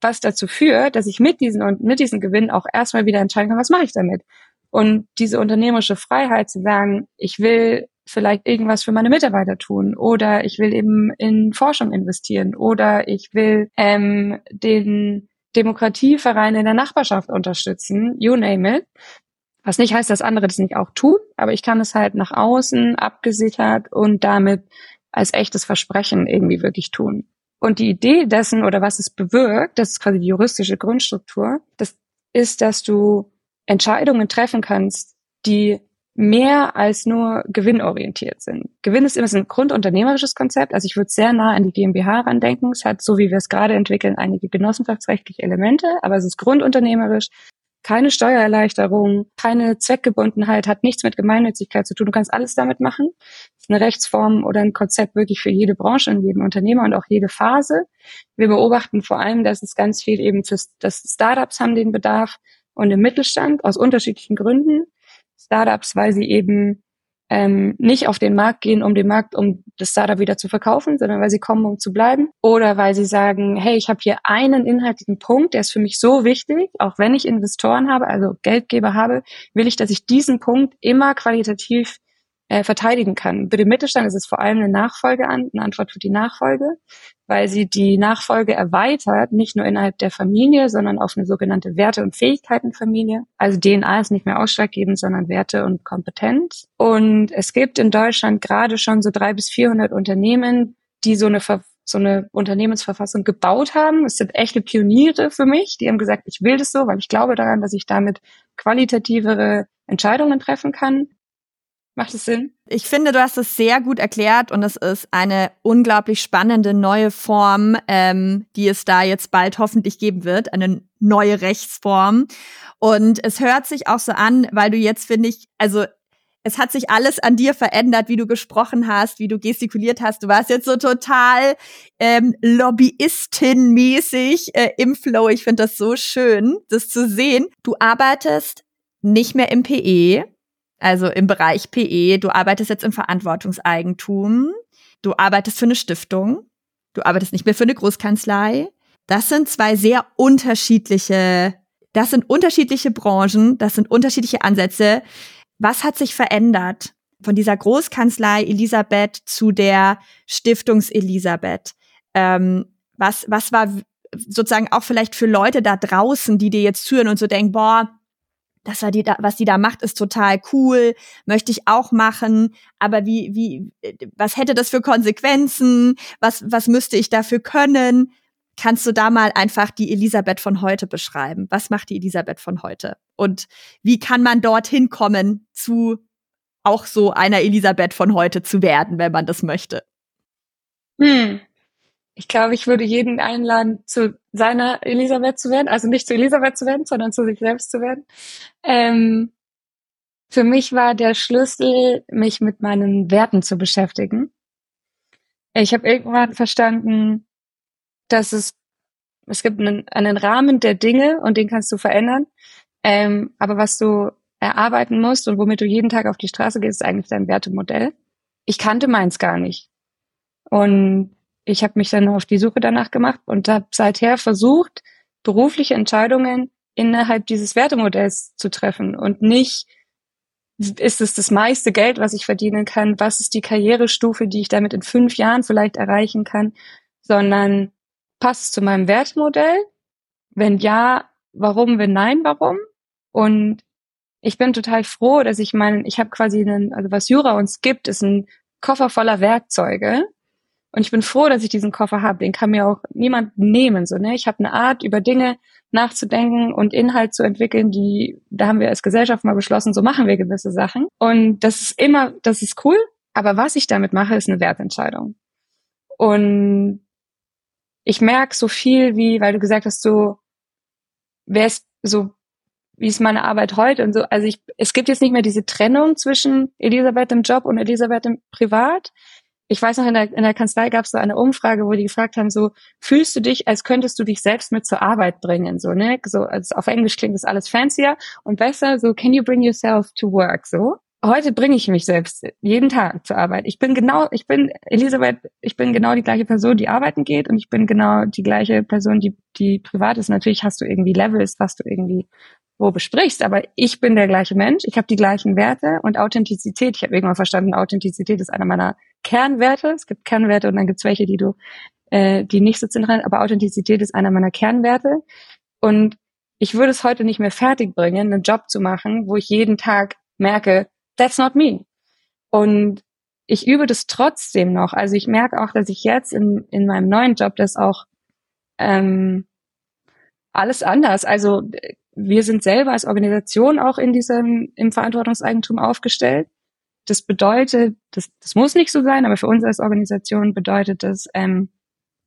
was dazu führt, dass ich mit diesen und mit diesen Gewinnen auch erstmal wieder entscheiden kann, was mache ich damit. Und diese unternehmerische Freiheit zu sagen, ich will vielleicht irgendwas für meine Mitarbeiter tun oder ich will eben in Forschung investieren oder ich will ähm, den Demokratieverein in der Nachbarschaft unterstützen, you name it. Was nicht heißt, dass andere das nicht auch tun, aber ich kann es halt nach außen abgesichert und damit als echtes Versprechen irgendwie wirklich tun. Und die Idee dessen oder was es bewirkt, das ist quasi die juristische Grundstruktur, das ist, dass du Entscheidungen treffen kannst, die mehr als nur gewinnorientiert sind. Gewinn ist immer ein grundunternehmerisches Konzept. Also ich würde sehr nah an die GmbH randenken. Es hat, so wie wir es gerade entwickeln, einige genossenschaftsrechtliche Elemente, aber es ist grundunternehmerisch keine Steuererleichterung, keine Zweckgebundenheit, hat nichts mit Gemeinnützigkeit zu tun. Du kannst alles damit machen. Das ist eine Rechtsform oder ein Konzept wirklich für jede Branche und jeden Unternehmer und auch jede Phase. Wir beobachten vor allem, dass es ganz viel eben für das Startups haben den Bedarf und im Mittelstand aus unterschiedlichen Gründen. Startups, weil sie eben ähm, nicht auf den Markt gehen, um den Markt, um das Startup wieder zu verkaufen, sondern weil sie kommen, um zu bleiben. Oder weil sie sagen, hey, ich habe hier einen inhaltlichen Punkt, der ist für mich so wichtig, auch wenn ich Investoren habe, also Geldgeber habe, will ich, dass ich diesen Punkt immer qualitativ äh, verteidigen kann. Für den Mittelstand ist es vor allem eine Nachfolge an, eine Antwort für die Nachfolge, weil sie die Nachfolge erweitert, nicht nur innerhalb der Familie, sondern auf eine sogenannte Werte- und Fähigkeitenfamilie. Also DNA ist nicht mehr ausschlaggebend, sondern Werte und Kompetenz. Und es gibt in Deutschland gerade schon so drei bis vierhundert Unternehmen, die so eine so eine Unternehmensverfassung gebaut haben. Es sind echte Pioniere für mich. Die haben gesagt, ich will das so, weil ich glaube daran, dass ich damit qualitativere Entscheidungen treffen kann. Macht es Sinn? Ich finde, du hast es sehr gut erklärt und es ist eine unglaublich spannende neue Form, ähm, die es da jetzt bald hoffentlich geben wird, eine neue Rechtsform. Und es hört sich auch so an, weil du jetzt, finde ich, also es hat sich alles an dir verändert, wie du gesprochen hast, wie du gestikuliert hast. Du warst jetzt so total ähm, Lobbyistin-mäßig äh, im Flow. Ich finde das so schön, das zu sehen. Du arbeitest nicht mehr im PE, also im Bereich PE. Du arbeitest jetzt im Verantwortungseigentum. Du arbeitest für eine Stiftung. Du arbeitest nicht mehr für eine Großkanzlei. Das sind zwei sehr unterschiedliche, das sind unterschiedliche Branchen, das sind unterschiedliche Ansätze. Was hat sich verändert von dieser Großkanzlei Elisabeth zu der Stiftungs Elisabeth? Ähm, was, was war sozusagen auch vielleicht für Leute da draußen, die dir jetzt zuhören und so denken, boah, das war die da, was die da macht, ist total cool, möchte ich auch machen, aber wie, wie, was hätte das für Konsequenzen? Was, was müsste ich dafür können? Kannst du da mal einfach die Elisabeth von heute beschreiben? Was macht die Elisabeth von heute? Und wie kann man dorthin kommen, zu auch so einer Elisabeth von heute zu werden, wenn man das möchte? Hm. Ich glaube, ich würde jeden einladen, zu seiner Elisabeth zu werden. Also nicht zu Elisabeth zu werden, sondern zu sich selbst zu werden. Ähm, für mich war der Schlüssel, mich mit meinen Werten zu beschäftigen. Ich habe irgendwann verstanden, dass es, es gibt einen, einen Rahmen der Dinge und den kannst du verändern. Ähm, aber was du erarbeiten musst und womit du jeden Tag auf die Straße gehst, ist eigentlich dein Wertemodell. Ich kannte meins gar nicht. Und ich habe mich dann auf die Suche danach gemacht und habe seither versucht, berufliche Entscheidungen innerhalb dieses Wertemodells zu treffen und nicht, ist es das meiste Geld, was ich verdienen kann, was ist die Karrierestufe, die ich damit in fünf Jahren vielleicht erreichen kann, sondern passt es zu meinem Wertmodell? Wenn ja, warum? Wenn nein, warum? Und ich bin total froh, dass ich meinen, ich habe quasi einen, also was Jura uns gibt, ist ein Koffer voller Werkzeuge, und ich bin froh, dass ich diesen Koffer habe. Den kann mir auch niemand nehmen. So, ne? Ich habe eine Art, über Dinge nachzudenken und Inhalt zu entwickeln, die, da haben wir als Gesellschaft mal beschlossen, so machen wir gewisse Sachen. Und das ist immer, das ist cool. Aber was ich damit mache, ist eine Wertentscheidung. Und ich merke so viel wie, weil du gesagt hast, so, wer ist so, wie ist meine Arbeit heute und so. Also ich, es gibt jetzt nicht mehr diese Trennung zwischen Elisabeth im Job und Elisabeth im Privat ich weiß noch, in der, in der Kanzlei gab es so eine Umfrage, wo die gefragt haben, so, fühlst du dich, als könntest du dich selbst mit zur Arbeit bringen, so, ne? So, also auf Englisch klingt das alles fancier und besser, so, can you bring yourself to work, so? Heute bringe ich mich selbst jeden Tag zur Arbeit. Ich bin genau, ich bin Elisabeth, ich bin genau die gleiche Person, die arbeiten geht und ich bin genau die gleiche Person, die, die privat ist. Natürlich hast du irgendwie Levels, was du irgendwie wo besprichst, aber ich bin der gleiche Mensch, ich habe die gleichen Werte und Authentizität. Ich habe irgendwann verstanden, Authentizität ist einer meiner Kernwerte. Es gibt Kernwerte und dann gibt es welche, die du, äh, die nicht so zentral, aber Authentizität ist einer meiner Kernwerte. Und ich würde es heute nicht mehr fertig bringen, einen Job zu machen, wo ich jeden Tag merke, that's not me. Und ich übe das trotzdem noch. Also ich merke auch, dass ich jetzt in, in meinem neuen Job das auch ähm, alles anders. Also wir sind selber als Organisation auch in diesem im Verantwortungseigentum aufgestellt. Das bedeutet, das, das muss nicht so sein, aber für uns als Organisation bedeutet das, ähm,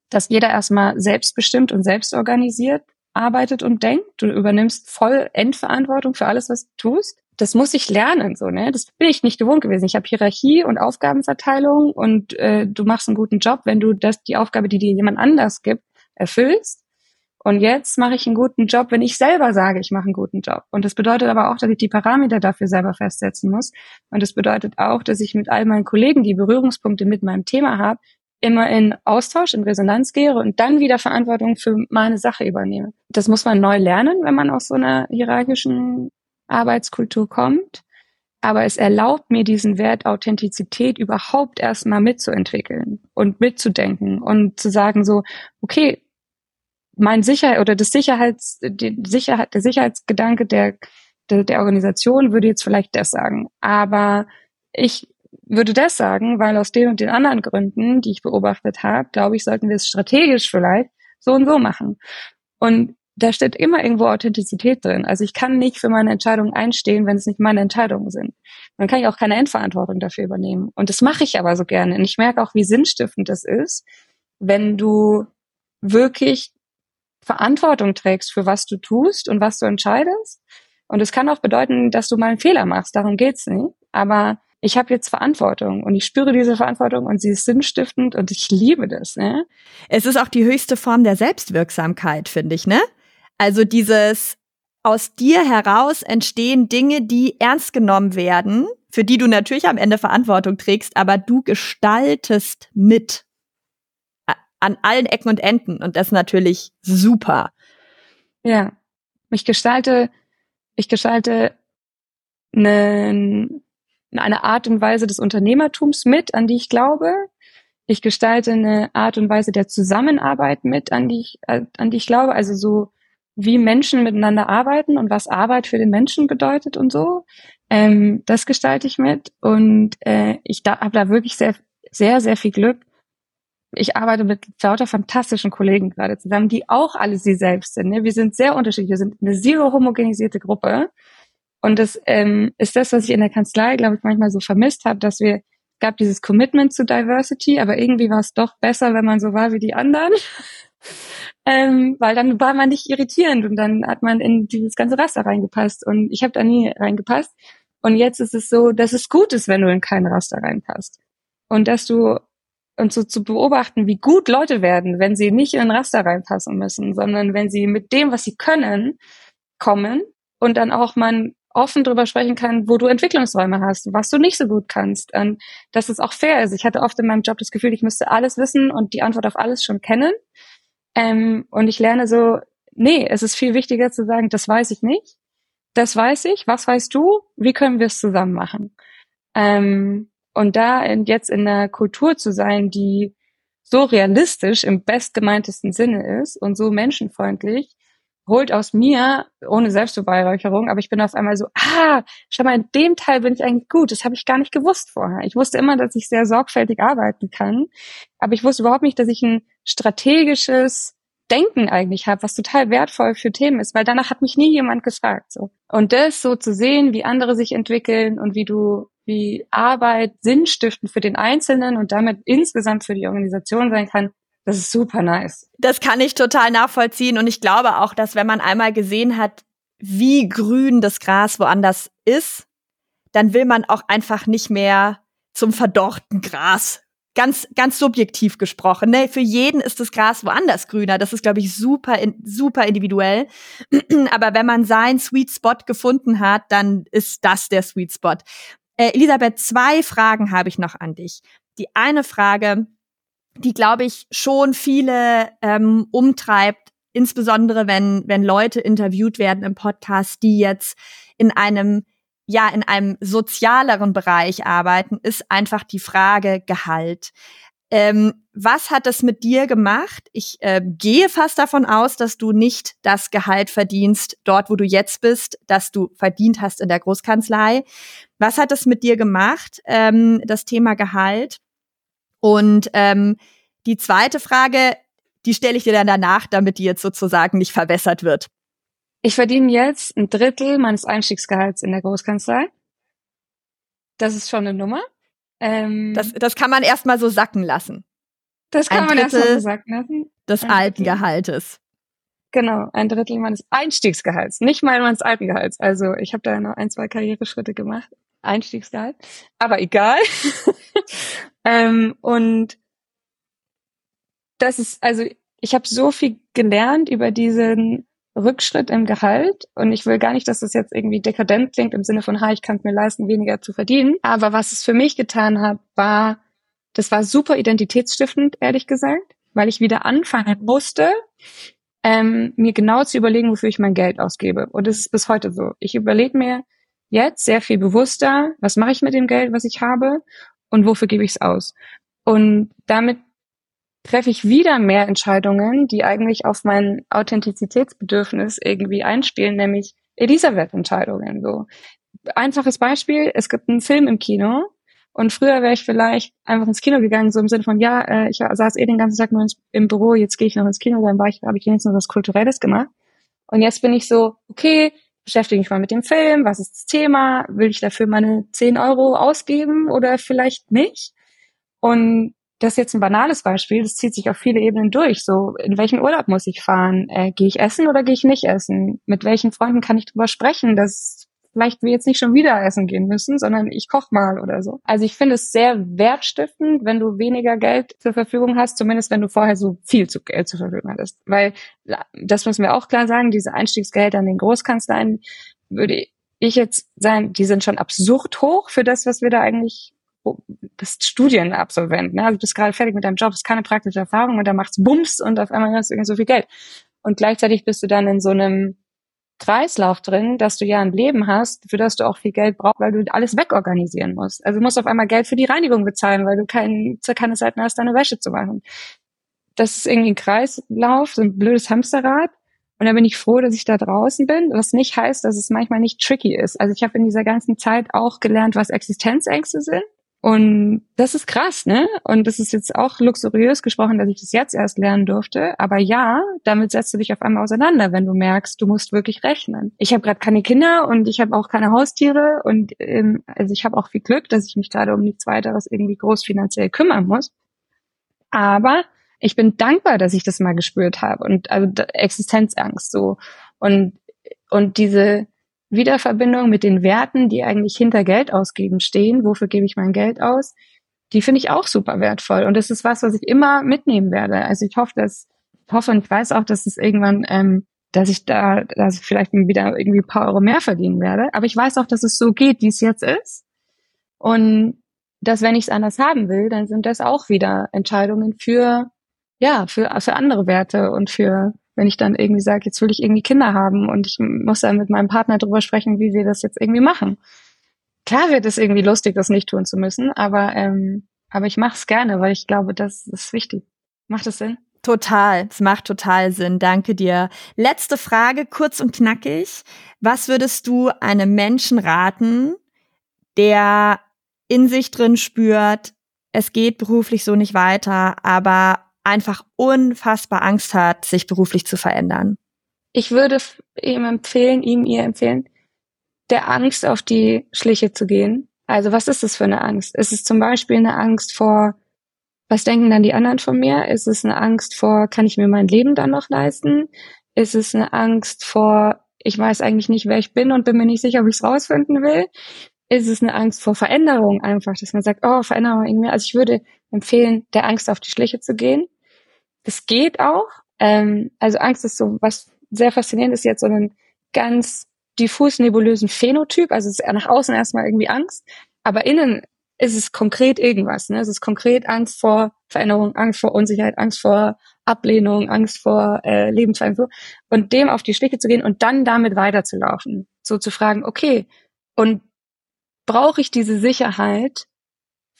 dass jeder erstmal selbstbestimmt und selbstorganisiert arbeitet und denkt. Du übernimmst voll Endverantwortung für alles, was du tust. Das muss ich lernen, so ne. Das bin ich nicht gewohnt gewesen. Ich habe Hierarchie und Aufgabenverteilung und äh, du machst einen guten Job, wenn du das die Aufgabe, die dir jemand anders gibt, erfüllst. Und jetzt mache ich einen guten Job, wenn ich selber sage, ich mache einen guten Job. Und das bedeutet aber auch, dass ich die Parameter dafür selber festsetzen muss. Und das bedeutet auch, dass ich mit all meinen Kollegen, die Berührungspunkte mit meinem Thema haben, immer in Austausch, in Resonanz gehe und dann wieder Verantwortung für meine Sache übernehme. Das muss man neu lernen, wenn man aus so einer hierarchischen Arbeitskultur kommt. Aber es erlaubt mir diesen Wert Authentizität überhaupt erstmal mitzuentwickeln und mitzudenken und zu sagen so, okay, mein Sicherheit oder das Sicherheits, die Sicherheit, der Sicherheitsgedanke der, der, der Organisation würde jetzt vielleicht das sagen. Aber ich würde das sagen, weil aus den und den anderen Gründen, die ich beobachtet habe, glaube ich, sollten wir es strategisch vielleicht so und so machen. Und da steht immer irgendwo Authentizität drin. Also ich kann nicht für meine Entscheidungen einstehen, wenn es nicht meine Entscheidungen sind. Dann kann ich auch keine Endverantwortung dafür übernehmen. Und das mache ich aber so gerne. Und ich merke auch, wie sinnstiftend das ist, wenn du wirklich Verantwortung trägst für was du tust und was du entscheidest. Und es kann auch bedeuten, dass du mal einen Fehler machst. Darum geht's nicht. Aber ich habe jetzt Verantwortung und ich spüre diese Verantwortung und sie ist sinnstiftend und ich liebe das. Ne? Es ist auch die höchste Form der Selbstwirksamkeit, finde ich, ne? Also dieses aus dir heraus entstehen Dinge, die ernst genommen werden, für die du natürlich am Ende Verantwortung trägst, aber du gestaltest mit an allen Ecken und Enden und das natürlich super. Ja, ich gestalte, ich gestalte eine, eine Art und Weise des Unternehmertums mit, an die ich glaube. Ich gestalte eine Art und Weise der Zusammenarbeit mit, an die ich, an die ich glaube. Also so wie Menschen miteinander arbeiten und was Arbeit für den Menschen bedeutet und so. Ähm, das gestalte ich mit und äh, ich da, habe da wirklich sehr, sehr, sehr viel Glück. Ich arbeite mit lauter fantastischen Kollegen gerade zusammen, die auch alle sie selbst sind. Ne? Wir sind sehr unterschiedlich. Wir sind eine zero homogenisierte Gruppe. Und das ähm, ist das, was ich in der Kanzlei, glaube ich, manchmal so vermisst habe, dass wir gab dieses Commitment zu Diversity, aber irgendwie war es doch besser, wenn man so war wie die anderen ähm, weil dann war man nicht irritierend und dann hat man in dieses ganze Raster reingepasst und ich habe da nie reingepasst. Und jetzt ist es so, dass es gut ist, wenn du in kein Raster reinpasst. Und dass du und so zu beobachten, wie gut Leute werden, wenn sie nicht in ein Raster reinpassen müssen, sondern wenn sie mit dem, was sie können, kommen und dann auch man offen drüber sprechen kann, wo du Entwicklungsräume hast, was du nicht so gut kannst. Und dass es auch fair ist. Ich hatte oft in meinem Job das Gefühl, ich müsste alles wissen und die Antwort auf alles schon kennen. Ähm, und ich lerne so, nee, es ist viel wichtiger zu sagen, das weiß ich nicht. Das weiß ich. Was weißt du? Wie können wir es zusammen machen? Ähm, und da jetzt in einer Kultur zu sein, die so realistisch im bestgemeintesten Sinne ist und so menschenfreundlich, holt aus mir, ohne Selbstbeweihräucherung, aber ich bin auf einmal so, ah, schau mal, in dem Teil bin ich eigentlich gut. Das habe ich gar nicht gewusst vorher. Ich wusste immer, dass ich sehr sorgfältig arbeiten kann, aber ich wusste überhaupt nicht, dass ich ein strategisches Denken eigentlich habe, was total wertvoll für Themen ist, weil danach hat mich nie jemand gefragt. So. Und das so zu sehen, wie andere sich entwickeln und wie du, wie Arbeit sinnstiftend für den Einzelnen und damit insgesamt für die Organisation sein kann, das ist super nice. Das kann ich total nachvollziehen und ich glaube auch, dass wenn man einmal gesehen hat, wie grün das Gras woanders ist, dann will man auch einfach nicht mehr zum verdorrten Gras. Ganz, ganz subjektiv gesprochen. Ne? Für jeden ist das Gras woanders grüner. Das ist, glaube ich, super, super individuell. Aber wenn man seinen Sweet Spot gefunden hat, dann ist das der Sweet Spot. Äh, Elisabeth, zwei Fragen habe ich noch an dich. Die eine Frage, die, glaube ich, schon viele ähm, umtreibt, insbesondere wenn, wenn Leute interviewt werden im Podcast, die jetzt in einem ja in einem sozialeren Bereich arbeiten, ist einfach die Frage Gehalt. Ähm, was hat das mit dir gemacht? Ich äh, gehe fast davon aus, dass du nicht das Gehalt verdienst dort, wo du jetzt bist, dass du verdient hast in der Großkanzlei. Was hat das mit dir gemacht, ähm, das Thema Gehalt? Und ähm, die zweite Frage, die stelle ich dir dann danach, damit die jetzt sozusagen nicht verwässert wird. Ich verdiene jetzt ein Drittel meines Einstiegsgehalts in der Großkanzlei. Das ist schon eine Nummer. Ähm, das, das kann man erstmal so sacken lassen. Das kann ein man erstmal so sacken lassen. Des ein alten Drittel. Gehaltes. Genau, ein Drittel meines Einstiegsgehalts, nicht mal meines alten Gehalts. Also ich habe da noch ein, zwei Karriereschritte gemacht. Einstiegsgehalt. Aber egal. ähm, und das ist, also ich habe so viel gelernt über diesen Rückschritt im Gehalt und ich will gar nicht, dass das jetzt irgendwie dekadent klingt im Sinne von, ha, ich kann es mir leisten, weniger zu verdienen. Aber was es für mich getan hat, war, das war super identitätsstiftend, ehrlich gesagt, weil ich wieder anfangen musste, ähm, mir genau zu überlegen, wofür ich mein Geld ausgebe. Und das ist bis heute so. Ich überlege mir jetzt sehr viel bewusster, was mache ich mit dem Geld, was ich habe und wofür gebe ich es aus. Und damit treffe ich wieder mehr Entscheidungen, die eigentlich auf mein Authentizitätsbedürfnis irgendwie einspielen, nämlich Elisabeth-Entscheidungen. So einfaches Beispiel: Es gibt einen Film im Kino und früher wäre ich vielleicht einfach ins Kino gegangen, so im Sinne von ja, äh, ich saß eh den ganzen Tag nur ins, im Büro, jetzt gehe ich noch ins Kino, dann war ich, habe ich wenigstens was Kulturelles gemacht. Und jetzt bin ich so, okay, beschäftige mich mal mit dem Film, was ist das Thema, will ich dafür meine 10 Euro ausgeben oder vielleicht nicht? Und das ist jetzt ein banales Beispiel, das zieht sich auf viele Ebenen durch. So, in welchen Urlaub muss ich fahren? Äh, gehe ich essen oder gehe ich nicht essen? Mit welchen Freunden kann ich drüber sprechen, dass vielleicht wir jetzt nicht schon wieder essen gehen müssen, sondern ich koch mal oder so. Also ich finde es sehr wertstiftend, wenn du weniger Geld zur Verfügung hast, zumindest wenn du vorher so viel zu Geld zur Verfügung hattest. Weil, das müssen wir auch klar sagen, diese Einstiegsgelder an den Großkanzleien würde ich jetzt sagen, die sind schon absurd hoch für das, was wir da eigentlich bist Studienabsolvent, ne? Also du bist gerade fertig mit deinem Job, hast keine praktische Erfahrung und dann macht's Bums und auf einmal hast du irgendwie so viel Geld. Und gleichzeitig bist du dann in so einem Kreislauf drin, dass du ja ein Leben hast, für das du auch viel Geld brauchst, weil du alles wegorganisieren musst. Also du musst auf einmal Geld für die Reinigung bezahlen, weil du kein, keine Zeit mehr hast, deine Wäsche zu machen. Das ist irgendwie ein Kreislauf, so ein blödes Hamsterrad. Und da bin ich froh, dass ich da draußen bin, was nicht heißt, dass es manchmal nicht tricky ist. Also ich habe in dieser ganzen Zeit auch gelernt, was Existenzängste sind. Und das ist krass, ne? Und das ist jetzt auch luxuriös gesprochen, dass ich das jetzt erst lernen durfte. Aber ja, damit setzt du dich auf einmal auseinander, wenn du merkst, du musst wirklich rechnen. Ich habe gerade keine Kinder und ich habe auch keine Haustiere und ähm, also ich habe auch viel Glück, dass ich mich gerade um nichts weiteres irgendwie groß finanziell kümmern muss. Aber ich bin dankbar, dass ich das mal gespürt habe und also Existenzangst so und und diese Wiederverbindung mit den Werten, die eigentlich hinter Geld ausgeben stehen. Wofür gebe ich mein Geld aus? Die finde ich auch super wertvoll. Und das ist was, was ich immer mitnehmen werde. Also ich hoffe, dass, ich hoffe und ich weiß auch, dass es irgendwann, ähm, dass ich da, dass ich vielleicht wieder irgendwie ein paar Euro mehr verdienen werde. Aber ich weiß auch, dass es so geht, wie es jetzt ist. Und dass wenn ich es anders haben will, dann sind das auch wieder Entscheidungen für, ja, für, für andere Werte und für, wenn ich dann irgendwie sage, jetzt will ich irgendwie Kinder haben und ich muss dann mit meinem Partner drüber sprechen, wie wir das jetzt irgendwie machen. Klar wird es irgendwie lustig, das nicht tun zu müssen, aber ähm, aber ich mache es gerne, weil ich glaube, das ist wichtig. Macht das Sinn? Total, es macht total Sinn. Danke dir. Letzte Frage, kurz und knackig. Was würdest du einem Menschen raten, der in sich drin spürt, es geht beruflich so nicht weiter, aber einfach unfassbar Angst hat, sich beruflich zu verändern? Ich würde ihm empfehlen, ihm ihr empfehlen, der Angst auf die Schliche zu gehen. Also was ist das für eine Angst? Ist es zum Beispiel eine Angst vor, was denken dann die anderen von mir? Ist es eine Angst vor, kann ich mir mein Leben dann noch leisten? Ist es eine Angst vor, ich weiß eigentlich nicht, wer ich bin und bin mir nicht sicher, ob ich es rausfinden will? Ist es eine Angst vor Veränderung einfach, dass man sagt, oh, Veränderung irgendwie. Also ich würde empfehlen, der Angst auf die Schliche zu gehen das geht auch. Ähm, also Angst ist so was sehr faszinierend ist jetzt so einen ganz diffus nebulösen Phänotyp. Also es ist nach außen erstmal irgendwie Angst, aber innen ist es konkret irgendwas. Ne? Es ist konkret Angst vor Veränderung, Angst vor Unsicherheit, Angst vor Ablehnung, Angst vor äh, Lebensveränderung und dem auf die Schliche zu gehen und dann damit weiterzulaufen. So zu fragen, okay, und brauche ich diese Sicherheit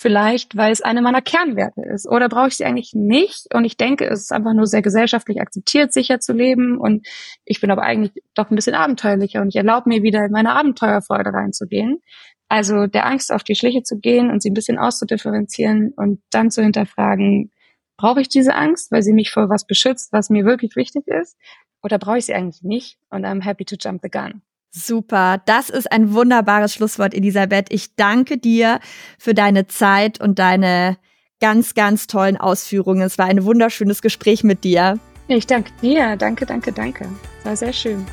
Vielleicht, weil es eine meiner Kernwerte ist. Oder brauche ich sie eigentlich nicht? Und ich denke, es ist einfach nur sehr gesellschaftlich akzeptiert, sicher zu leben. Und ich bin aber eigentlich doch ein bisschen abenteuerlicher und ich erlaube mir wieder in meine Abenteuerfreude reinzugehen. Also der Angst auf die Schliche zu gehen und sie ein bisschen auszudifferenzieren und dann zu hinterfragen, brauche ich diese Angst, weil sie mich vor was beschützt, was mir wirklich wichtig ist? Oder brauche ich sie eigentlich nicht? Und I'm happy to jump the gun. Super, das ist ein wunderbares Schlusswort, Elisabeth. Ich danke dir für deine Zeit und deine ganz, ganz tollen Ausführungen. Es war ein wunderschönes Gespräch mit dir. Ich danke dir. Danke, danke, danke. War sehr schön.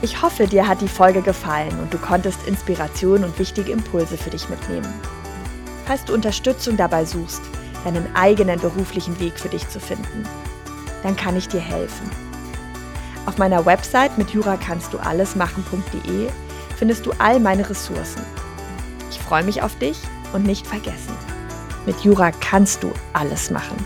Ich hoffe, dir hat die Folge gefallen und du konntest Inspiration und wichtige Impulse für dich mitnehmen. Falls du Unterstützung dabei suchst, deinen eigenen beruflichen Weg für dich zu finden, dann kann ich dir helfen. Auf meiner Website mit jura kannst du alles machen.de findest du all meine Ressourcen. Ich freue mich auf dich und nicht vergessen. Mit Jura kannst du alles machen.